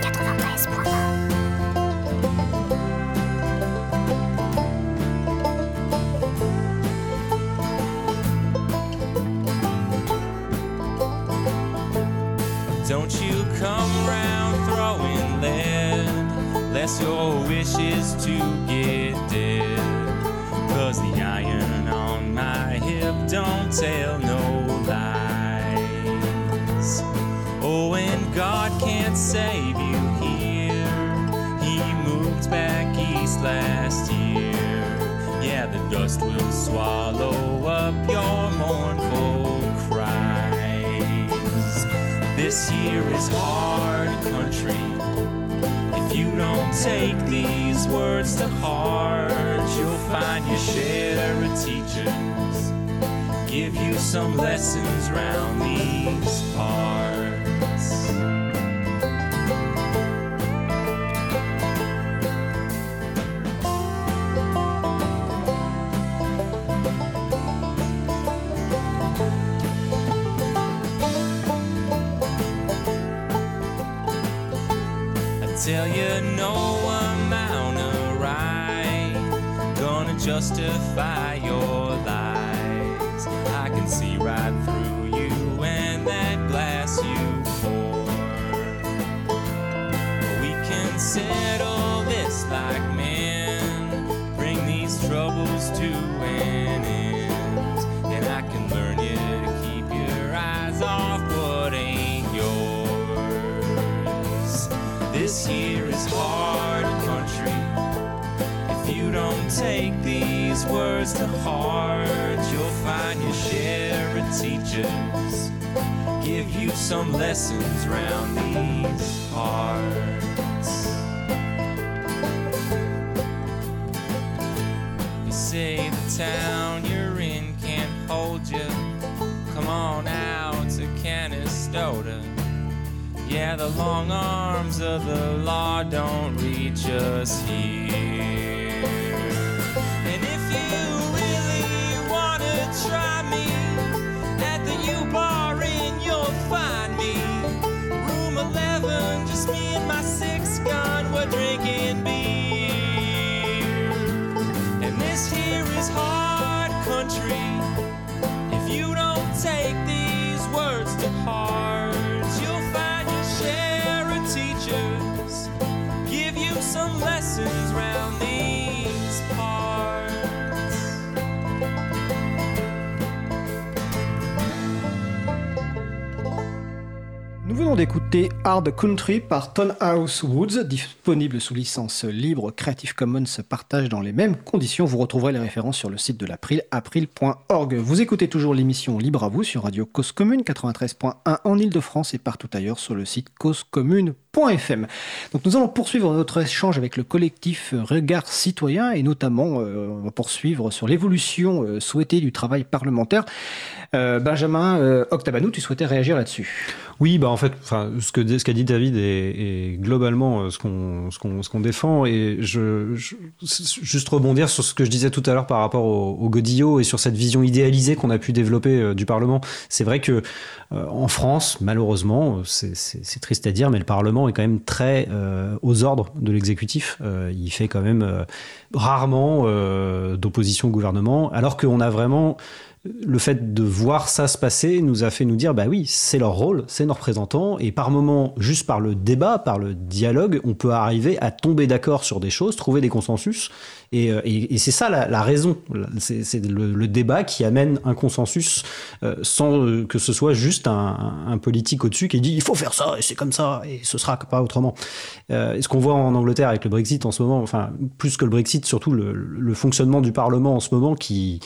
teachers give you some lessons round these parts. Like men, bring these troubles to an end, and I can learn you to keep your eyes off what ain't yours. This here is hard country. If you don't take these words to heart, you'll find your share of teachers give you some lessons round these parts. Town you're in can't hold you. Come on out to Canastota. Yeah, the long arms of the law don't reach us here. And if you really wanna try me at the U bar in, you'll find me. Room 11, just me and my six gun, we're drinking beer. This here is hard country. Venons d'écouter Hard Country par House Woods, disponible sous licence libre Creative Commons partage dans les mêmes conditions. Vous retrouverez les références sur le site de l'April, april.org. Vous écoutez toujours l'émission Libre à vous sur Radio Cause Commune 93.1 en Ile-de-France et partout ailleurs sur le site causecommune.fm. Donc nous allons poursuivre notre échange avec le collectif Regard Citoyen et notamment euh, on va poursuivre sur l'évolution euh, souhaitée du travail parlementaire. Euh, Benjamin Octabanou, tu souhaitais réagir là-dessus? Oui, bah en fait, ce que ce qu'a dit David est, globalement ce qu'on ce qu'on ce qu'on défend et je, juste rebondir sur ce que je disais tout à l'heure par rapport au, au, Godillot et sur cette vision idéalisée qu'on a pu développer du Parlement. C'est vrai que en France, malheureusement, c'est triste à dire, mais le Parlement est quand même très aux ordres de l'exécutif. il fait quand même rarement d'opposition au gouvernement, alors qu'on a vraiment le fait de voir ça se passer nous a fait nous dire bah oui, c'est leur rôle, c'est nos représentants, et par moment, juste par le débat, par le dialogue, on peut arriver à tomber d'accord sur des choses, trouver des consensus, euh, et, c'est ça la, raison. C'est le, débat qui amène un consensus euh, sans euh, que ce soit juste un, politique au-dessus qui dit il faut faire ça et c'est comme ça et ce sera pas autrement. ce qu'on voit en Angleterre avec le Brexit en ce moment, enfin plus que le Brexit, surtout le, fonctionnement du Parlement en ce moment qui,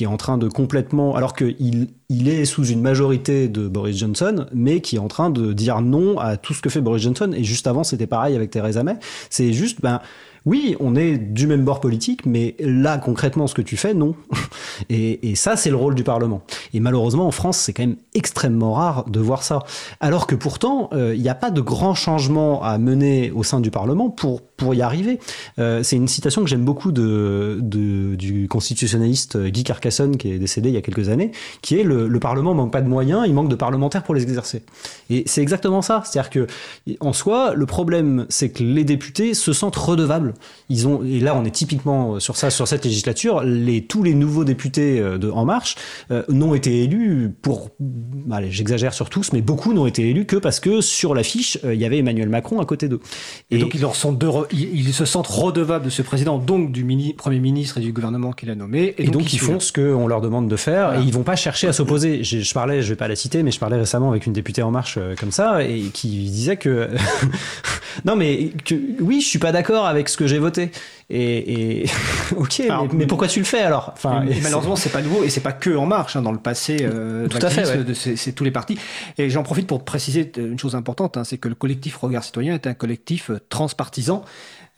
est en train de complètement, alors qu'il il est sous une majorité de Boris Johnson, mais qui est en train de dire non à tout ce que fait Boris Johnson. Et juste avant, c'était pareil avec Theresa May. C'est juste, ben, oui, on est du même bord politique, mais là, concrètement, ce que tu fais, non. Et, ça, c'est le rôle du Parlement. Et malheureusement, en France, c'est quand même extrêmement rare de voir ça. Alors que pourtant, euh, il n'y a pas de grands changements à mener au sein du Parlement pour, pour y arriver. Euh, c'est une citation que j'aime beaucoup de, du constitutionnaliste Guy Carcassonne, qui est décédé il y a quelques années, qui est le, le Parlement manque pas de moyens, il manque de parlementaires pour les exercer. Et c'est exactement ça. C'est-à-dire que, en soi, le problème, c'est que les députés se sentent redevables ils ont, et là, on est typiquement sur ça, sur cette législature. Les, tous les nouveaux députés euh, de En Marche euh, n'ont été élus pour, allez, j'exagère sur tous, mais beaucoup n'ont été élus que parce que sur l'affiche, euh, il y avait Emmanuel Macron à côté d'eux. Et, donc, ils, sont ils, se sentent redevables de ce président, donc du mini, Premier ministre et du gouvernement qu'il a nommé. Et, donc, ils, font ce qu'on leur demande de faire et ils vont pas chercher à s'opposer. Je, je, parlais, je vais pas la citer, mais je parlais récemment avec une députée En Marche comme ça et qui disait que. non, mais que, oui, je suis pas d'accord avec ce que j'ai voté. Et, ok, mais, pourquoi tu le fais alors? Enfin, Malheureusement, c'est pas nouveau et c'est pas que En Marche. Hein, dans le passé, euh, tout à fait, c'est tous les partis. Et j'en profite pour préciser une chose importante, hein, c'est que le collectif Regard Citoyen est un collectif euh, transpartisan.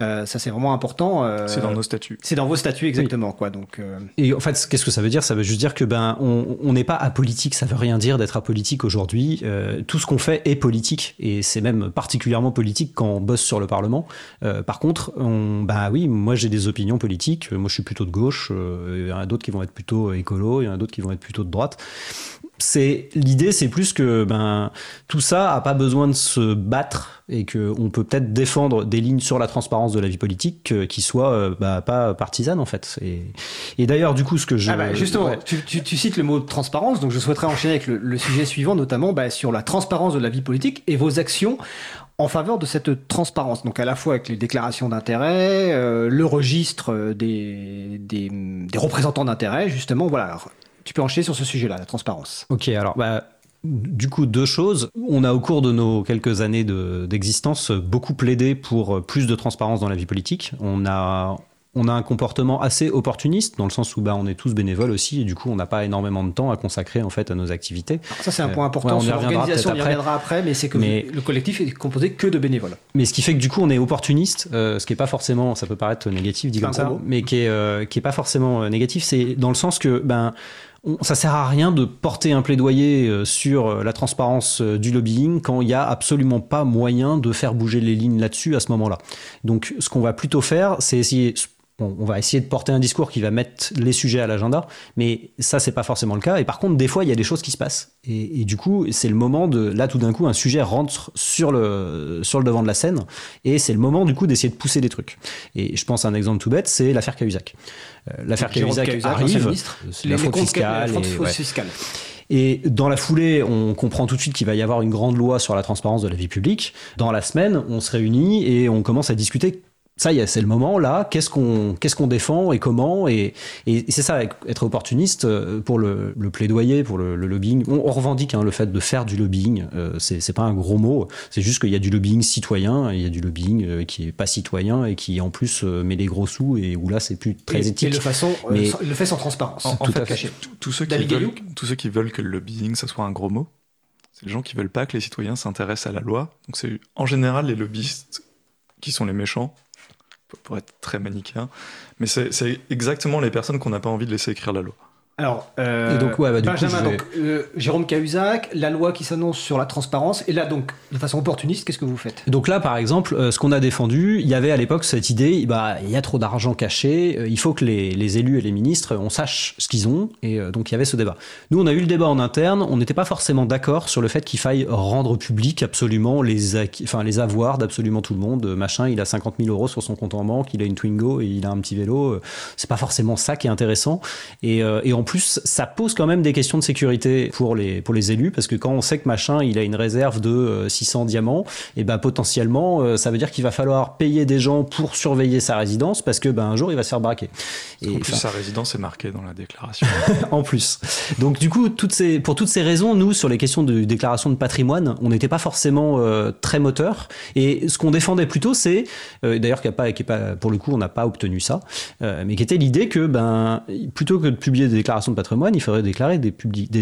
Euh, ça, c'est vraiment important. Euh, c'est dans nos statuts. C'est dans vos statuts, exactement. Quoi, donc, euh, Et en fait, qu'est-ce que ça veut dire? Ça veut juste dire que ben, on n'est pas apolitique. Ça veut rien dire d'être apolitique aujourd'hui. tout ce qu'on fait est politique. Et c'est même particulièrement politique quand on bosse sur le Parlement. par contre, on, bah oui, moi j'ai des opinions politiques. Moi, je suis plutôt de gauche. Il y en a d'autres qui vont être plutôt écolo. Il y en a d'autres qui vont être plutôt de droite c'est l'idée, c'est plus que ben tout ça a pas besoin de se battre et que on peut peut-être défendre des lignes sur la transparence de la vie politique euh, qui soient euh, bah, pas partisanes en fait. Et, d'ailleurs, du coup, ce que je ah bah, justement, tu, cites le mot transparence, donc je souhaiterais enchaîner avec le, sujet suivant, notamment bah, sur la transparence de la vie politique et vos actions en faveur de cette transparence, donc à la fois avec les déclarations d'intérêt, euh, le registre des, des, des représentants d'intérêt, justement, voilà, tu peux enchaîner sur ce sujet-là, la transparence. Ok, alors bah, du coup, deux choses. On a au cours de nos quelques années d'existence beaucoup plaidé pour plus de transparence dans la vie politique. On a, on a un comportement assez opportuniste dans le sens où bah, on est tous bénévoles aussi et du coup on n'a pas énormément de temps à consacrer en fait à nos activités. ça c'est un point important sur l'organisation, on y reviendra après, mais c'est que le collectif est composé que de bénévoles. Mais ce qui fait que du coup on est opportuniste, euh, ce qui est pas forcément, ça peut paraître négatif dit comme ça, mais qui est, euh, qui est pas forcément euh, négatif, c'est dans le sens que ben ça sert à rien de porter un plaidoyer euh, sur euh, la transparence euh, du lobbying quand il n'y a absolument pas moyen de faire bouger les lignes là-dessus à ce moment-là. Donc, ce qu'on va plutôt faire, c'est essayer on va essayer de porter un discours qui va mettre les sujets à l'agenda, mais ça, c'est pas forcément le cas. Et par contre, des fois, il y a des choses qui se passent. Et, du coup, c'est le moment de. Là, tout d'un coup, un sujet rentre sur le, sur le devant de la scène, et c'est le moment, du coup, d'essayer de pousser des trucs. Et je pense à un exemple tout bête, c'est l'affaire Cahuzac. Euh, l'affaire Cahuzac arrive, c'est la fraude fiscale. Et dans la foulée, on comprend tout de suite qu'il va y avoir une grande loi sur la transparence de la vie publique. Dans la semaine, on se réunit et on commence à discuter ça y est, c'est le moment là. Qu'est-ce qu'on qu'est-ce qu'on défend et comment et, et, c'est ça, être opportuniste euh, pour le, le plaidoyer, pour le, lobbying. On, revendique hein, le fait de faire du lobbying. Euh, c'est pas un gros mot. C'est juste qu'il y a du lobbying citoyen, et il y a du lobbying euh, qui est pas citoyen et qui en plus met des gros sous et où là c'est plus très éthique. Et de façon, mais le fait sans transparence. En, tout fait, à fait. Tous ceux qui veulent, tous ceux qui veulent que le lobbying ça soit un gros mot, c'est les gens qui veulent pas que les citoyens s'intéressent à la loi. Donc c'est en général les lobbyistes qui sont les méchants pour être très manichéen. Mais c'est exactement les personnes qu'on n'a pas envie de laisser écrire la loi. Alors, euh, Et donc, ouais, bah, du coup, Benjamin, vais- donc, euh, Jérôme Cahuzac, la loi qui s'annonce sur la transparence, et là, donc, de façon opportuniste, qu'est-ce que vous faites? Donc là, par exemple, euh, ce qu'on a défendu, il y avait à l'époque cette idée, bah, il y a trop d'argent caché, il faut que les, les élus et les ministres, on sache ce qu'ils ont, et donc il y avait ce débat. Nous, on a eu le débat en interne, on n'était pas forcément d'accord sur le fait qu'il faille rendre public absolument les, enfin, les avoirs d'absolument tout le monde. Machin, il a 50 000 euros sur son compte en banque, il a une Twingo et il a un petit vélo. C'est pas forcément ça qui est intéressant. Et, et en plus, ça pose quand même des questions de sécurité pour les, pour les élus, parce que quand on sait que machin, il a une réserve de euh, 600 diamants, et ben potentiellement, euh, ça veut dire qu'il va falloir payer des gens pour surveiller sa résidence, parce que ben un jour, il va se faire braquer. Et, en plus, sa résidence est marquée dans la déclaration. en plus. Donc du coup, toutes ces, pour toutes ces raisons, nous, sur les questions de déclaration de patrimoine, on n'était pas forcément euh, très moteur. Et ce qu'on défendait plutôt, c'est, euh, d'ailleurs, qui a pas, est pas, pour le coup, on n'a pas obtenu ça, euh, mais qui était l'idée que, ben, plutôt que de publier des déclarations de patrimoine, il faudrait déclarer des,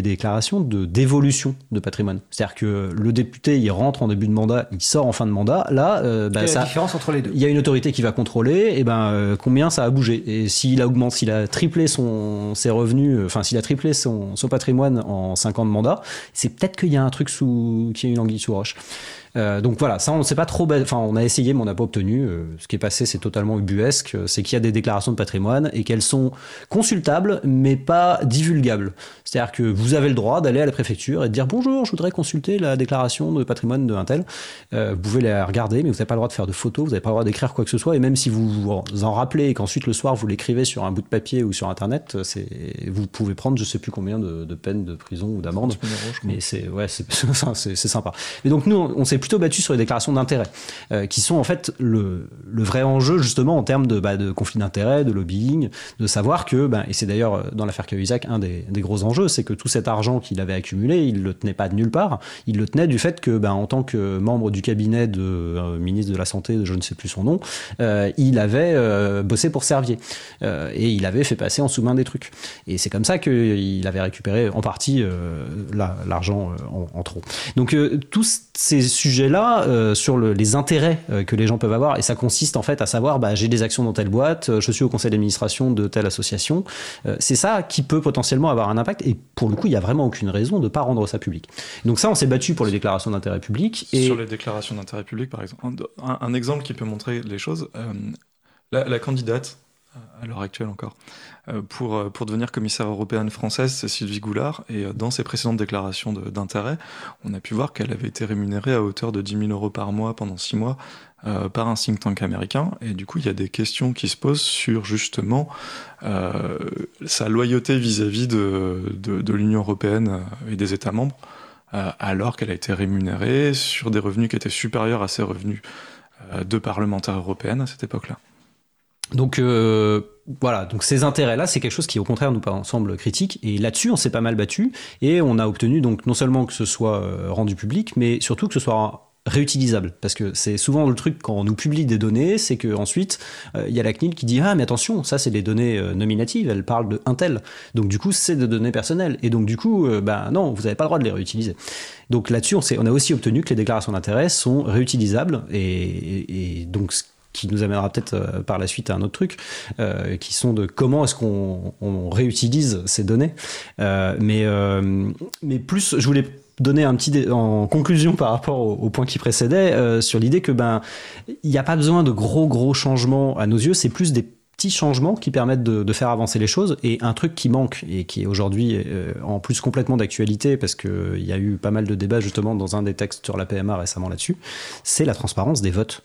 déclarations de d'évolution de patrimoine. C'est-à-dire que le député, il rentre en début de mandat, il sort en fin de mandat. Là, euh, Quelle est ça, la différence entre les deux? Il y a une autorité qui va contrôler, et ben euh, combien ça a bougé. Et s'il a augmenté, s'il a triplé son, ses revenus, euh, enfin s'il a triplé son, son patrimoine en 5 ans de mandat, c'est peut-être qu'il y a un truc sous, qui a une anguille sous roche. Euh, donc voilà, ça on ne sait pas trop. ba- Enfin, on a essayé, mais on n'a pas obtenu. Euh, ce qui est passé, c'est totalement ubuesque. Euh, C'est qu'il y a des déclarations de patrimoine et qu'elles sont consultables, mais pas divulgables. C'est-à-dire que vous avez le droit d'aller à la préfecture et de dire bonjour, je voudrais consulter la déclaration de patrimoine d'un tel. Vous pouvez la regarder, mais vous n'avez pas le droit de faire de photos, vous n'avez pas le droit d'écrire quoi que ce soit. Et même si vous vous en rappelez et qu'ensuite le soir vous l'écrivez sur un bout de papier ou sur internet, c'est vous pouvez prendre je sais plus combien de, de peines de prison ou d'amende. 30 000 euros, je crois. Mais c'est ouais, c'est sympa. Et donc nous, on, on s'est plutôt battu sur les déclarations d'intérêt, euh, qui sont en fait le, vrai enjeu justement en termes de, bah, conflit d'intérêt, de lobbying, de savoir que, ben, et c'est d'ailleurs euh, dans l'affaire Cahuzac un des, gros enjeux, c'est que tout cet argent qu'il avait accumulé, il le tenait pas de nulle part, il le tenait du fait que, ben, en tant que membre du cabinet de euh, ministre de la santé, de je ne sais plus son nom, il avait bossé pour Servier et il avait fait passer en sous-main des trucs. Et c'est comme ça qu'il avait récupéré en partie la- l'argent en, en trop. Donc tous ces euh, sur le- les intérêts euh, que les gens peuvent avoir, et ça consiste en fait à savoir, bah, j'ai des actions dans telle boîte, euh, je suis au conseil d'administration de telle association, c'est ça qui peut potentiellement avoir un impact. Et pour le coup, il n'y a vraiment aucune raison de ne pas rendre ça public. Donc ça, on s'est battu pour les déclarations d'intérêt public. Sur les déclarations d'intérêt public, par exemple. Un, exemple qui peut montrer les choses, la, candidate, à l'heure actuelle encore, pour, euh, pour devenir commissaire européenne française, c'est Sylvie Goulard. Et euh, dans ses précédentes déclarations d'intérêt, on a pu voir qu'elle avait été rémunérée à hauteur de 10 000 euros par mois pendant 6 mois euh, par un think tank américain. Et du coup, il y a des questions qui se posent sur justement euh, sa loyauté vis-à-vis de, l'Union européenne euh, et des États membres euh, alors qu'elle a été rémunérée sur des revenus qui étaient supérieurs à ses revenus euh, de parlementaire européenne à cette époque-là. Donc euh, voilà, donc ces intérêts-là, c'est quelque chose qui au contraire nous semble critique. Et là-dessus, on s'est pas mal battu et on a obtenu donc non seulement que ce soit euh, rendu public, mais surtout que ce soit réutilisable. Parce que c'est souvent le truc quand on nous publie des données c'est que ensuite euh, il y a la CNIL qui dit ah mais attention ça c'est des données euh, nominatives elles parlent de un tel. Donc du coup c'est des données personnelles. Et donc du coup euh, ben non vous n'avez pas le droit de les réutiliser. Donc là-dessus on, on a aussi obtenu que les déclarations d'intérêt sont réutilisables. Et donc ce qui nous amènera peut-être euh, par la suite à un autre truc, euh, qui sont de comment est-ce qu'on on réutilise ces données. Euh, mais, mais plus, je voulais donner un petit dé- en conclusion par rapport au, au point qui précédait sur l'idée que ben il n'y a pas besoin de gros gros changements à nos yeux, c'est plus des petits changements qui permettent de, de faire avancer les choses et un truc qui manque et qui est aujourd'hui euh, en plus complètement d'actualité parce que il y a eu pas mal de débats justement dans un des textes sur la PMA récemment là-dessus, c'est la transparence des votes.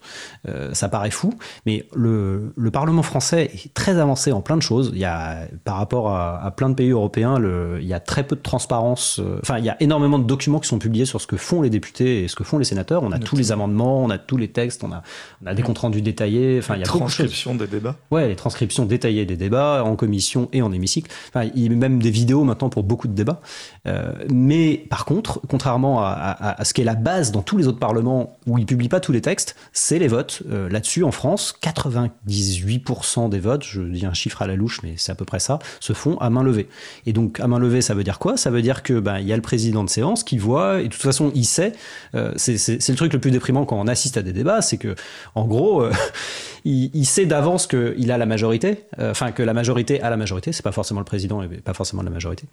Euh, ça paraît fou, mais le, le Parlement français est très avancé en plein de choses. Il y a, par rapport à, à plein de pays européens, le, il y a très peu de transparence. euh, Enfin, il y a énormément de documents qui sont publiés sur ce que font les députés et ce que font les sénateurs. On a tous les amendements, on a tous les textes, on a, on a des comptes rendus détaillés. Enfin, il y a beaucoup de choses. Transcription des débats. Ouais, transcriptions détaillées des débats en commission et en hémicycle. Enfin, il y a même des vidéos maintenant pour beaucoup de débats. Euh, mais par contre, contrairement à, ce qui est la base dans tous les autres parlements où ils publient pas tous les textes, c'est les votes. Euh, Là-dessus, en France, 98% des votes, je dis un chiffre à la louche, mais c'est à peu près ça, se font à main levée. Et donc à main levée, ça veut dire quoi? Ça veut dire que ben y a le président de séance qui voit et de toute façon il sait. euh, c'est le truc le plus déprimant quand on assiste à des débats, c'est que en gros, il, il sait d'avance qu'il a la majorité, enfin que la majorité a la majorité, c'est pas forcément le président et pas forcément la majorité.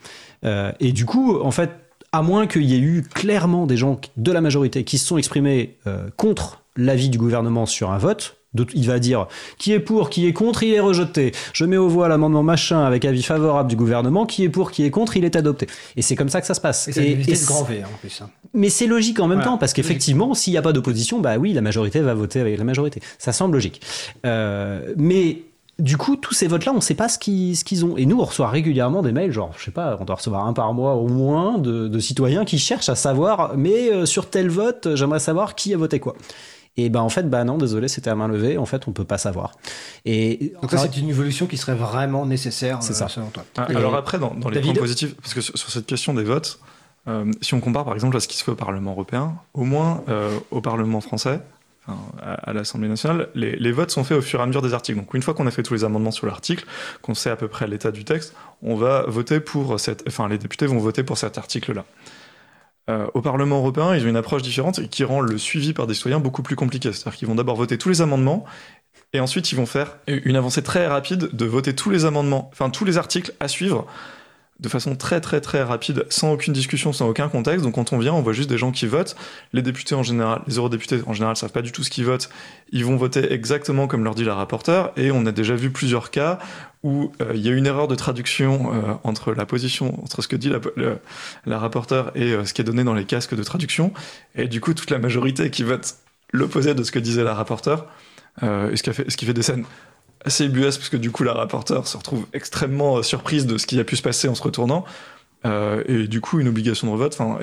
et du coup, en fait, à moins qu'il y ait eu clairement des gens de la majorité qui se sont exprimés contre l'avis du gouvernement sur un vote, il va dire qui est pour, qui est contre, il est rejeté. Je mets au voix l'amendement machin avec avis favorable du gouvernement, qui est pour, qui est contre, il est adopté. Et c'est comme ça que ça se passe. Et, c'est grand V en plus. Hein. Mais c'est logique en même temps, parce qu'effectivement, s'il n'y a pas d'opposition, bah oui, la majorité va voter avec la majorité. Ça semble logique. Euh, mais du coup, tous ces votes-là, on ne sait pas ce qu'ils ont. Et nous, on reçoit régulièrement des mails, genre, je sais pas, on doit recevoir un par mois au moins de, citoyens qui cherchent à savoir, mais euh, sur tel vote, j'aimerais savoir qui a voté quoi. Et ben en fait, bah non, désolé, c'était à main levée. En fait, on peut pas savoir. Et donc ça, c'est une évolution qui serait vraiment nécessaire. C'est ça. Selon toi. Ah, alors après, dans, les points positifs, parce que sur, cette question des votes, euh, si on compare par exemple à ce qui se fait au Parlement européen, au moins euh, au Parlement français, à, l'Assemblée nationale, les, votes sont faits au fur et à mesure des articles. Donc une fois qu'on a fait tous les amendements sur l'article, qu'on sait à peu près l'état du texte, on va voter pour cette, enfin les députés vont voter pour cet article-là. Euh, au Parlement européen, ils ont une approche différente qui rend le suivi par des citoyens beaucoup plus compliqué. C'est-à-dire qu'ils vont d'abord voter tous les amendements et ensuite ils vont faire une avancée très rapide de voter tous les amendements, enfin tous les articles à suivre de façon très très très rapide, sans aucune discussion, sans aucun contexte. Donc quand on vient, on voit juste des gens qui votent. Les députés en général, les eurodéputés en général savent pas du tout ce qu'ils votent. Ils vont voter exactement comme leur dit la rapporteure. Et on a déjà vu plusieurs cas où euh, il y a une erreur de traduction euh, entre la position, entre ce que dit la, rapporteure et euh, ce qui est donné dans les casques de traduction. Et du coup, toute la majorité qui vote l'opposé de ce que disait la rapporteure, ce, qui fait, ce qui fait des scènes assez ubuesque parce que du coup la rapporteure se retrouve extrêmement euh, surprise de ce qui a pu se passer en se retournant euh, et du coup une obligation de vote. Enfin,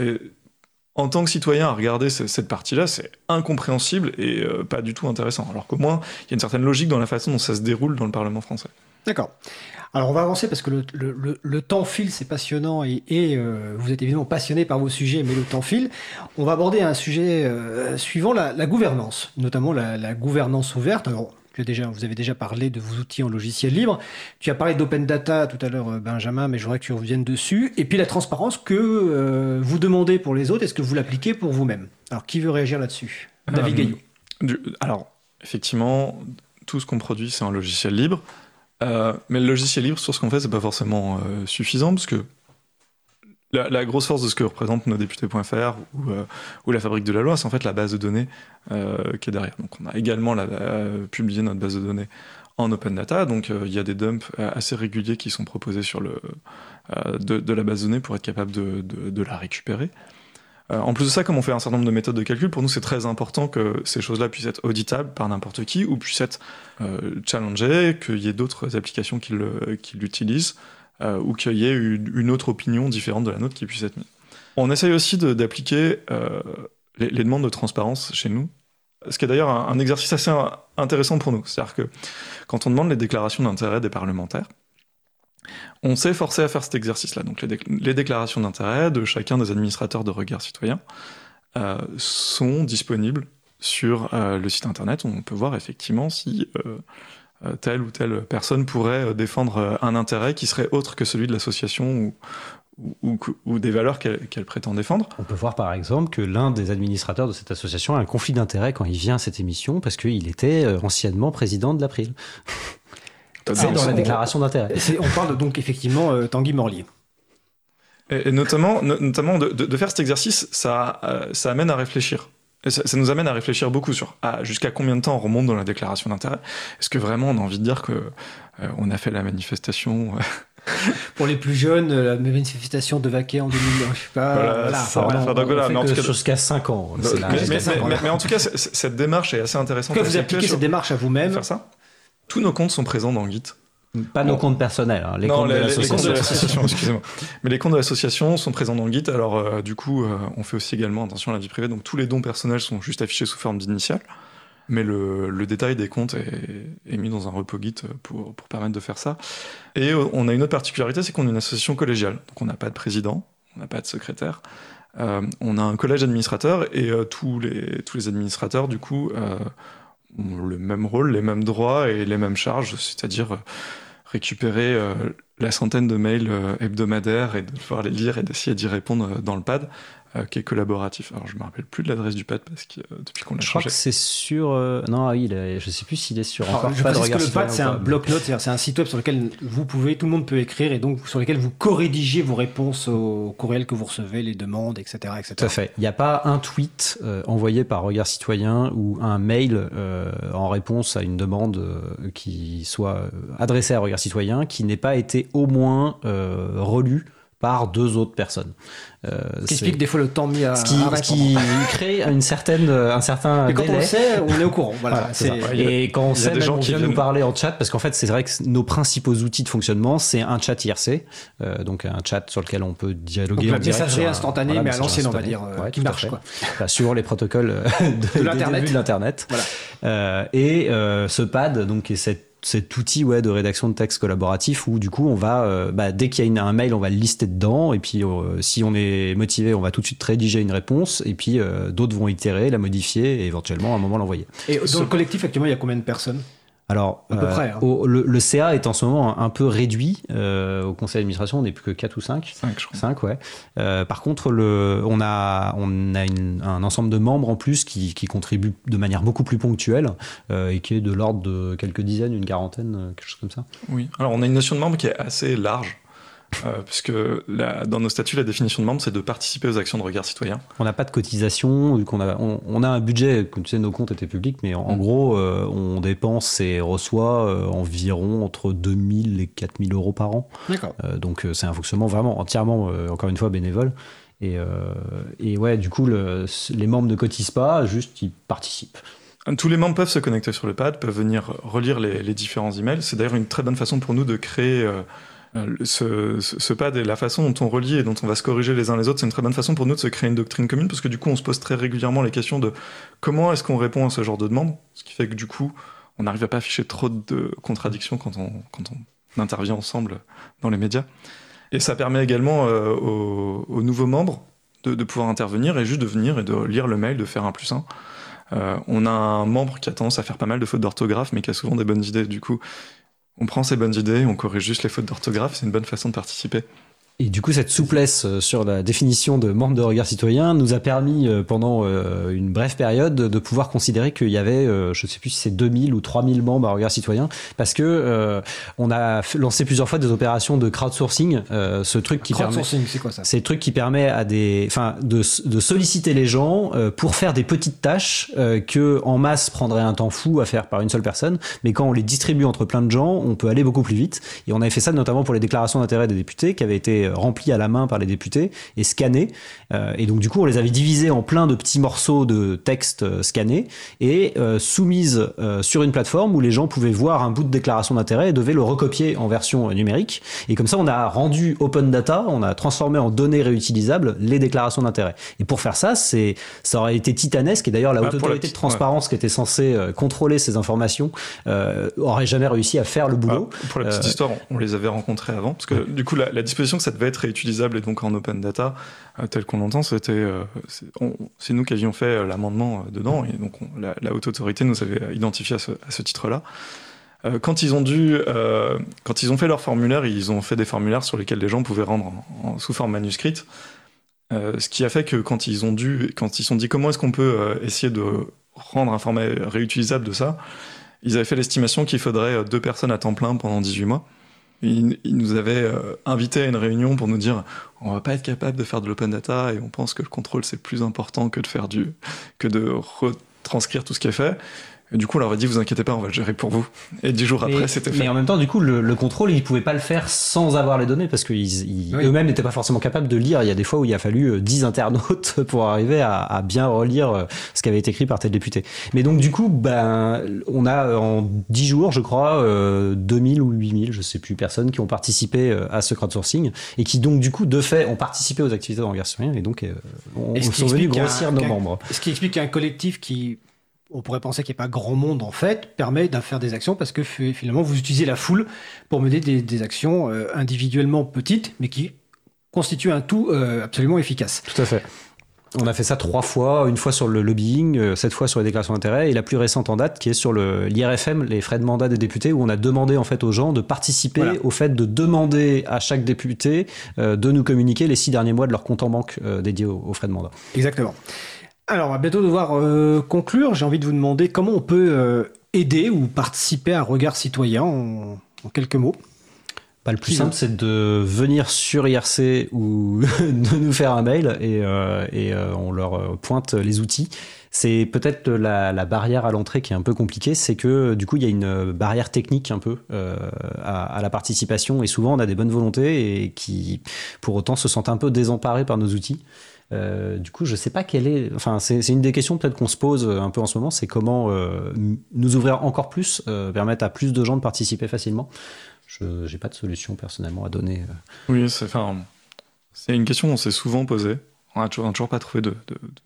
en tant que citoyen à regarder cette partie-là, c'est incompréhensible et euh, pas du tout intéressant. Alors qu'au moins il y a une certaine logique dans la façon dont ça se déroule dans le Parlement français. D'accord. Alors on va avancer parce que le, temps file, c'est passionnant et, vous êtes évidemment passionné par vos sujets, mais le temps file. On va aborder un sujet suivant, la, gouvernance, notamment la, la, gouvernance ouverte. Alors déjà, vous avez déjà parlé de vos outils en logiciel libre. Tu as parlé d'open data tout à l'heure, euh, Benjamin, mais je voudrais que tu reviennes dessus. Et puis la transparence que euh, vous demandez pour les autres, est-ce que vous l'appliquez pour vous-même? Alors, qui veut réagir là-dessus? David euh, Gaillot. alors, effectivement, tout ce qu'on produit, c'est un logiciel libre. mais le logiciel libre, sur ce qu'on fait, c'est pas forcément suffisant, parce que la, grosse force de ce que représentent nos députés.fr ou, euh, ou, la fabrique de la loi, c'est en fait la base de données euh, qui est derrière. Donc on a également euh, publié notre base de données en open data, donc il y a des dumps assez réguliers qui sont proposés sur le, de, la base de données pour être capable de, de, la récupérer. en plus de ça, comme on fait un certain nombre de méthodes de calcul, pour nous c'est très important que ces choses-là puissent être auditables par n'importe qui ou puissent être challengées, qu'il y ait d'autres applications qui l'utilisent. Euh, ou qu'il y ait une, autre opinion différente de la nôtre qui puisse être mise. On essaye aussi d'appliquer euh, les, demandes de transparence chez nous, ce qui est d'ailleurs un, exercice assez intéressant pour nous. C'est-à-dire que quand on demande les déclarations d'intérêt des parlementaires, on s'est forcé à faire cet exercice-là. Donc les, déclarations d'intérêt de chacun des administrateurs de regard citoyen euh, sont disponibles sur le site internet. On peut voir effectivement si telle ou telle personne pourrait euh, défendre euh, un intérêt qui serait autre que celui de l'association ou, ou, des valeurs qu'elle prétend défendre. On peut voir par exemple que l'un des administrateurs de cette association a un conflit d'intérêt quand il vient à cette émission parce qu'il était anciennement président de l'April. C'est dans la déclaration d'intérêt. On parle donc effectivement Tanguy Morlier. Et, notamment, notamment de, faire cet exercice, ça, ça amène à réfléchir. Ça, nous amène à réfléchir beaucoup sur ah, jusqu'à combien de temps on remonte dans la déclaration d'intérêt? Est-ce que vraiment on a envie de dire que euh, on a fait la manifestation euh, Pour les plus jeunes, la manifestation de Vaquet en 2000, je sais pas. Voilà, jusqu'à 5 ans. Mais, en tout cas, cette démarche est assez intéressante. Quand vous appliquez cette démarche à vous-même, ça. Tous nos comptes sont présents dans Git. Pas nos comptes personnels, hein, les, comptes de l'association. excusez-moi. Mais les comptes de l'association sont présents dans le Git. Alors, euh, du coup, euh, on fait aussi également attention à la vie privée. Donc, tous les dons personnels sont juste affichés sous forme d'initiales. Mais le, détail des comptes est, mis dans un repo Git pour, pour, permettre de faire ça. Et euh, on a une autre particularité, c'est qu'on est une association collégiale. Donc, on n'a pas de président, on n'a pas de secrétaire. on a un collège d'administrateurs et tous, les, tous les administrateurs, du coup, le même rôle, les mêmes droits et les mêmes charges, c'est-à-dire récupérer euh, la centaine de mails euh, hebdomadaires et de pouvoir les lire et d'essayer d'y répondre euh, dans le pad. Euh, qui est collaboratif. Alors je me rappelle plus de l'adresse du pad parce que euh, depuis qu'on l'a Je crois changé. que c'est sur. euh, Non, ah oui, il est- je sais plus s'il est sur Alors, encore je pas précise que le pad, c'est un bloc-notes, c'est-à-dire c'est un site web sur lequel vous pouvez, tout le monde peut écrire et donc sur lequel vous co-rédigez vos réponses aux courriels que vous recevez, les demandes, etc. etc. Tout à fait. Il n'y a pas un tweet euh, envoyé par Regard Citoyen ou un mail euh, en réponse à une demande euh, qui soit adressée à Regard Citoyen qui n'ait pas été au moins euh, relu par deux autres personnes. Euh, Ce qui explique des fois le temps mis à, ce qui, à ce qui crée une certaine, un certain Mais quand on délai. le sait, on est au courant. Voilà, Voilà, c'est ça. Et quand on sait, des gens on qui vient nous parler en chat, parce qu'en fait, c'est vrai que nos principaux outils de fonctionnement, c'est un chat IRC, euh, donc un chat sur lequel on peut dialoguer. Donc la en direct messagerie instantanée, voilà, mais à l'ancienne, on va dire, euh, Ouais, qui marche, quoi. Enfin, suivant les protocoles euh, de, l'Internet. de l'Internet. Voilà. Euh, et euh, ce pad, donc, est cette cet outil ouais, de rédaction de texte collaboratif où du coup on va euh, bah, dès qu'il y a une- un mail on va le lister dedans et puis euh, si on est motivé on va tout de suite rédiger une réponse et puis euh, d'autres vont itérer la modifier et éventuellement à un moment l'envoyer. Et dans le collectif, actuellement, il y a combien de personnes? Alors, À peu près, hein. au- le, le CA est en ce moment un, un peu réduit. euh, au conseil d'administration, on n'est plus que 4 ou 5. Cinq, je crois. 5, ouais. Euh, par contre, le, on a, on a une- un ensemble de membres en plus qui, qui contribuent de manière beaucoup plus ponctuelle euh, et qui est de l'ordre de quelques dizaines, une quarantaine, euh, quelque chose comme ça. Oui. Alors on a une notion de membre qui est assez large. Euh, puisque la- dans nos statuts, la définition de membre, c'est de participer aux actions de regard citoyen. On n'a pas de cotisation, vu qu'on a, on, on a un budget, comme tu sais, nos comptes étaient publics, mais en, en Mm. gros, euh, on dépense et reçoit euh, environ entre 2000 et 4000 euros par an. D'accord. Euh, donc euh, c'est un fonctionnement vraiment entièrement, euh, encore une fois, bénévole. Et, euh, et ouais, du coup, le- les membres ne cotisent pas, juste ils participent. Tous les membres peuvent se connecter sur le pad, peuvent venir relire les, les différents emails. C'est d'ailleurs une très bonne façon pour nous de créer ce, ce- pad et la façon dont on relie et dont on va se corriger les uns les autres. C'est une très bonne façon pour nous de se créer une doctrine commune parce que du coup, on se pose très régulièrement les questions de comment est-ce qu'on répond à ce genre de demande. Ce qui fait que du coup, on n'arrive à pas afficher trop de contradictions quand on, intervient ensemble dans les médias. Et ça permet également euh, aux, aux nouveaux membres de, de pouvoir intervenir et juste de venir et de lire le mail, de faire un plus un. Euh, on a un membre qui a tendance à faire pas mal de fautes d'orthographe, mais qui a souvent des bonnes idées. Du coup, on prend ces bonnes idées, on corrige juste les fautes d'orthographe, c'est une bonne façon de participer. Et du coup, cette souplesse euh, sur la définition de membre de regard citoyen nous a permis, euh, pendant euh, une brève période, de pouvoir considérer qu'il y avait, je ne sais plus si c'est 2000 ou 3000 membres à regard citoyen, parce que euh, on a lancé plusieurs fois des opérations de crowdsourcing, euh, ce truc qui permet... Crowdsourcing, c'est quoi ça? C'est le truc qui permet à des, enfin, de, de solliciter les gens pour faire des petites tâches que en masse prendrait un temps fou à faire par une seule personne, mais quand on les distribue entre plein de gens, on peut aller beaucoup plus vite. Et on avait fait ça notamment pour les déclarations d'intérêt des députés, qui avaient été remplies à la main par les députés et scannées. Euh, et donc du coup, on les avait divisées en plein de petits morceaux de texte euh, scannés et euh, soumises euh, sur une plateforme où les gens pouvaient voir un bout de déclaration d'intérêt et devaient le recopier en version numérique. Et comme ça, on a rendu open data, on a transformé en données réutilisables les déclarations d'intérêt. Et pour faire ça, c'est, ça aurait été titanesque. Et d'ailleurs, la Ah, haute autorité de transparence qui était censée contrôler ces informations euh, aurait jamais réussi à faire le boulot. Ah, pour la petite Euh, histoire, on, on les avait rencontrés avant, parce que du coup, la, la disposition que ça devait être réutilisable et donc en open data, euh, tel qu'on l'entend, c'était, euh, c'est nous qui avions fait euh, l'amendement dedans, et donc on- la, haute autorité nous avait identifié à ce, titre-là. Quand ils ont dû, quand ils ont fait leur formulaire, ils ont fait des formulaires sur lesquels les gens pouvaient rendre en- en- sous forme manuscrite. Ce qui a fait que quand ils ont dû, quand ils sont dit comment est-ce qu'on peut essayer de rendre un format réutilisable de ça, ils avaient fait l'estimation qu'il faudrait deux personnes à temps plein pendant 18 mois. Ils nous avaient euh, invités à une réunion pour nous dire on va pas être capable de faire de l'open data et on pense que le contrôle c'est plus important que de faire du que de retranscrire tout ce qui est fait. Et du coup, on leur a dit vous inquiétez pas, on va le gérer pour vous. Et dix jours Mais- après, c'était Mais fait. en même temps, du coup, le, le contrôle, ils pouvaient pas le faire sans avoir les données parce qu'ils ils- Oui. eux-mêmes n'étaient pas forcément capables de lire. Il y a des fois où il a fallu euh, 10 internautes pour arriver à, à bien relire euh, ce qui avait été écrit par tel député. Mais donc, du coup, ben, on a euh, en 10 jours, je crois, euh, 2000 ou 8000, je sais plus, personnes qui ont participé à ce crowdsourcing et qui donc, du coup, de fait, ont participé aux activités de regard citoyen et donc, euh, on, Et ce on qui sont venus grossir nos membres. Ce qui explique qu'un collectif qui, on pourrait penser qu'il n'y a pas grand monde en fait, permet de faire des actions parce que fi- finalement vous utilisez la foule pour mener des, des actions euh, individuellement petites mais qui constituent un tout euh, absolument efficace. Tout à fait. On a fait ça trois fois, une fois sur le lobbying, euh, cette fois sur les déclarations d'intérêt, et la plus récente en date qui est sur l'IRFM, les frais de mandat des députés, où on a demandé en fait aux gens de participer au fait de demander à chaque député euh, de nous communiquer les six derniers mois de leur compte en banque euh, dédié aux, frais de mandat. Exactement. Alors, on va bientôt devoir conclure. J'ai envie de vous demander comment on peut aider ou participer à un regard citoyen en quelques mots. Bah, le plus simple, c'est de venir sur IRC ou de nous faire un mail et, euh, et euh, on leur euh, pointe les outils. C'est peut-être la, la, barrière à l'entrée qui est un peu compliquée, c'est que du coup il y a une barrière technique un peu euh, à, à, la participation et souvent on a des bonnes volontés et qui pour autant se sentent un peu désemparés par nos outils. Euh, du coup, je sais pas quelle est. Enfin, c'est une des questions peut-être qu'on se pose un peu en ce moment, c'est comment euh, nous ouvrir encore plus, euh, permettre à plus de gens de participer facilement. Je n'ai pas de solution personnellement à donner. Euh. Oui, c'est une question qu'on s'est souvent posée. On n'a toujours, pas trouvé de,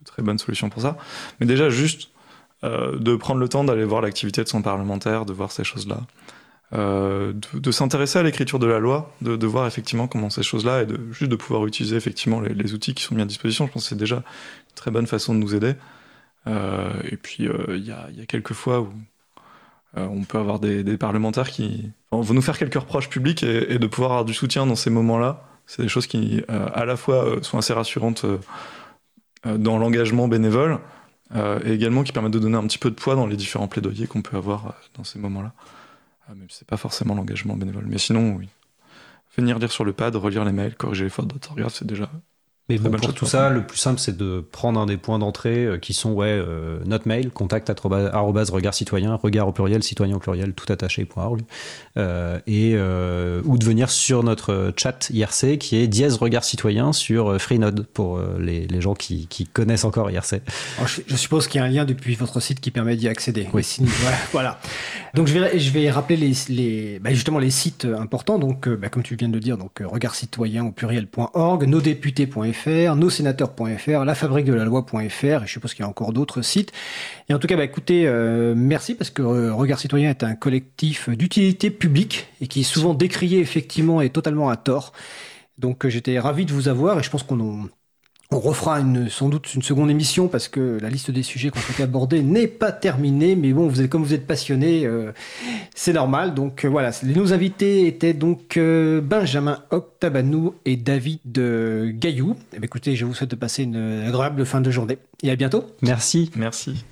très bonnes solutions pour ça. Mais déjà, juste euh, de prendre le temps d'aller voir l'activité de son parlementaire, de voir ces choses-là, euh, de, s'intéresser à l'écriture de la loi, de, voir effectivement comment ces choses-là, et juste de pouvoir utiliser effectivement les, outils qui sont mis à disposition. Je pense que c'est déjà une très bonne façon de nous aider. et puis, il y, a, quelques fois où euh, on peut avoir des, parlementaires qui vont nous faire quelques reproches publics et, de pouvoir avoir du soutien dans ces moments-là. C'est des choses qui, euh, à la fois, euh, sont assez rassurantes dans l'engagement bénévole et également qui permettent de donner un petit peu de poids dans les différents plaidoyers qu'on peut avoir dans ces moments-là. Si c'est pas forcément l'engagement bénévole. Mais sinon, oui. Venir lire sur le pad, relire les mails, corriger les fautes d'orthographe, c'est déjà mais bon, pour tout ça, le plus simple, c'est de prendre un des points d'entrée euh, qui sont ouais, euh, notre mail, contact regard citoyen, regard au pluriel, citoyen au pluriel, tout attaché, euh, et, euh, ou de venir sur notre chat IRC qui est dièse regard citoyen sur Freenode pour les, les, gens qui, qui, connaissent encore IRC. je, suppose qu'il y a un lien depuis votre site qui permet d'y accéder. Oui. voilà, Donc je vais, je vais rappeler les, les bah, justement les sites importants. Donc, bah, comme tu viens de le dire, donc regard citoyen au pluriel.org, nosdéputés.fr nossénateurs.fr, lafabriquedelaloi.fr, et je suppose qu'il y a encore d'autres sites. Et en tout cas, bah, écoutez, euh, merci parce que euh, Regard Citoyen est un collectif d'utilité publique et qui est souvent décrié effectivement et totalement à tort. Donc euh, j'étais ravi de vous avoir et je pense qu'on on refera une, sans doute une seconde émission parce que la liste des sujets qu'on souhaitait aborder n'est pas terminée. Mais bon, vous êtes, comme vous êtes passionné, euh, c'est normal. Donc euh, voilà, nos invités étaient donc euh, Benjamin Octabanou et David Gaillou. Eh écoutez, je vous souhaite de passer une agréable fin de journée et à bientôt. Merci. Merci.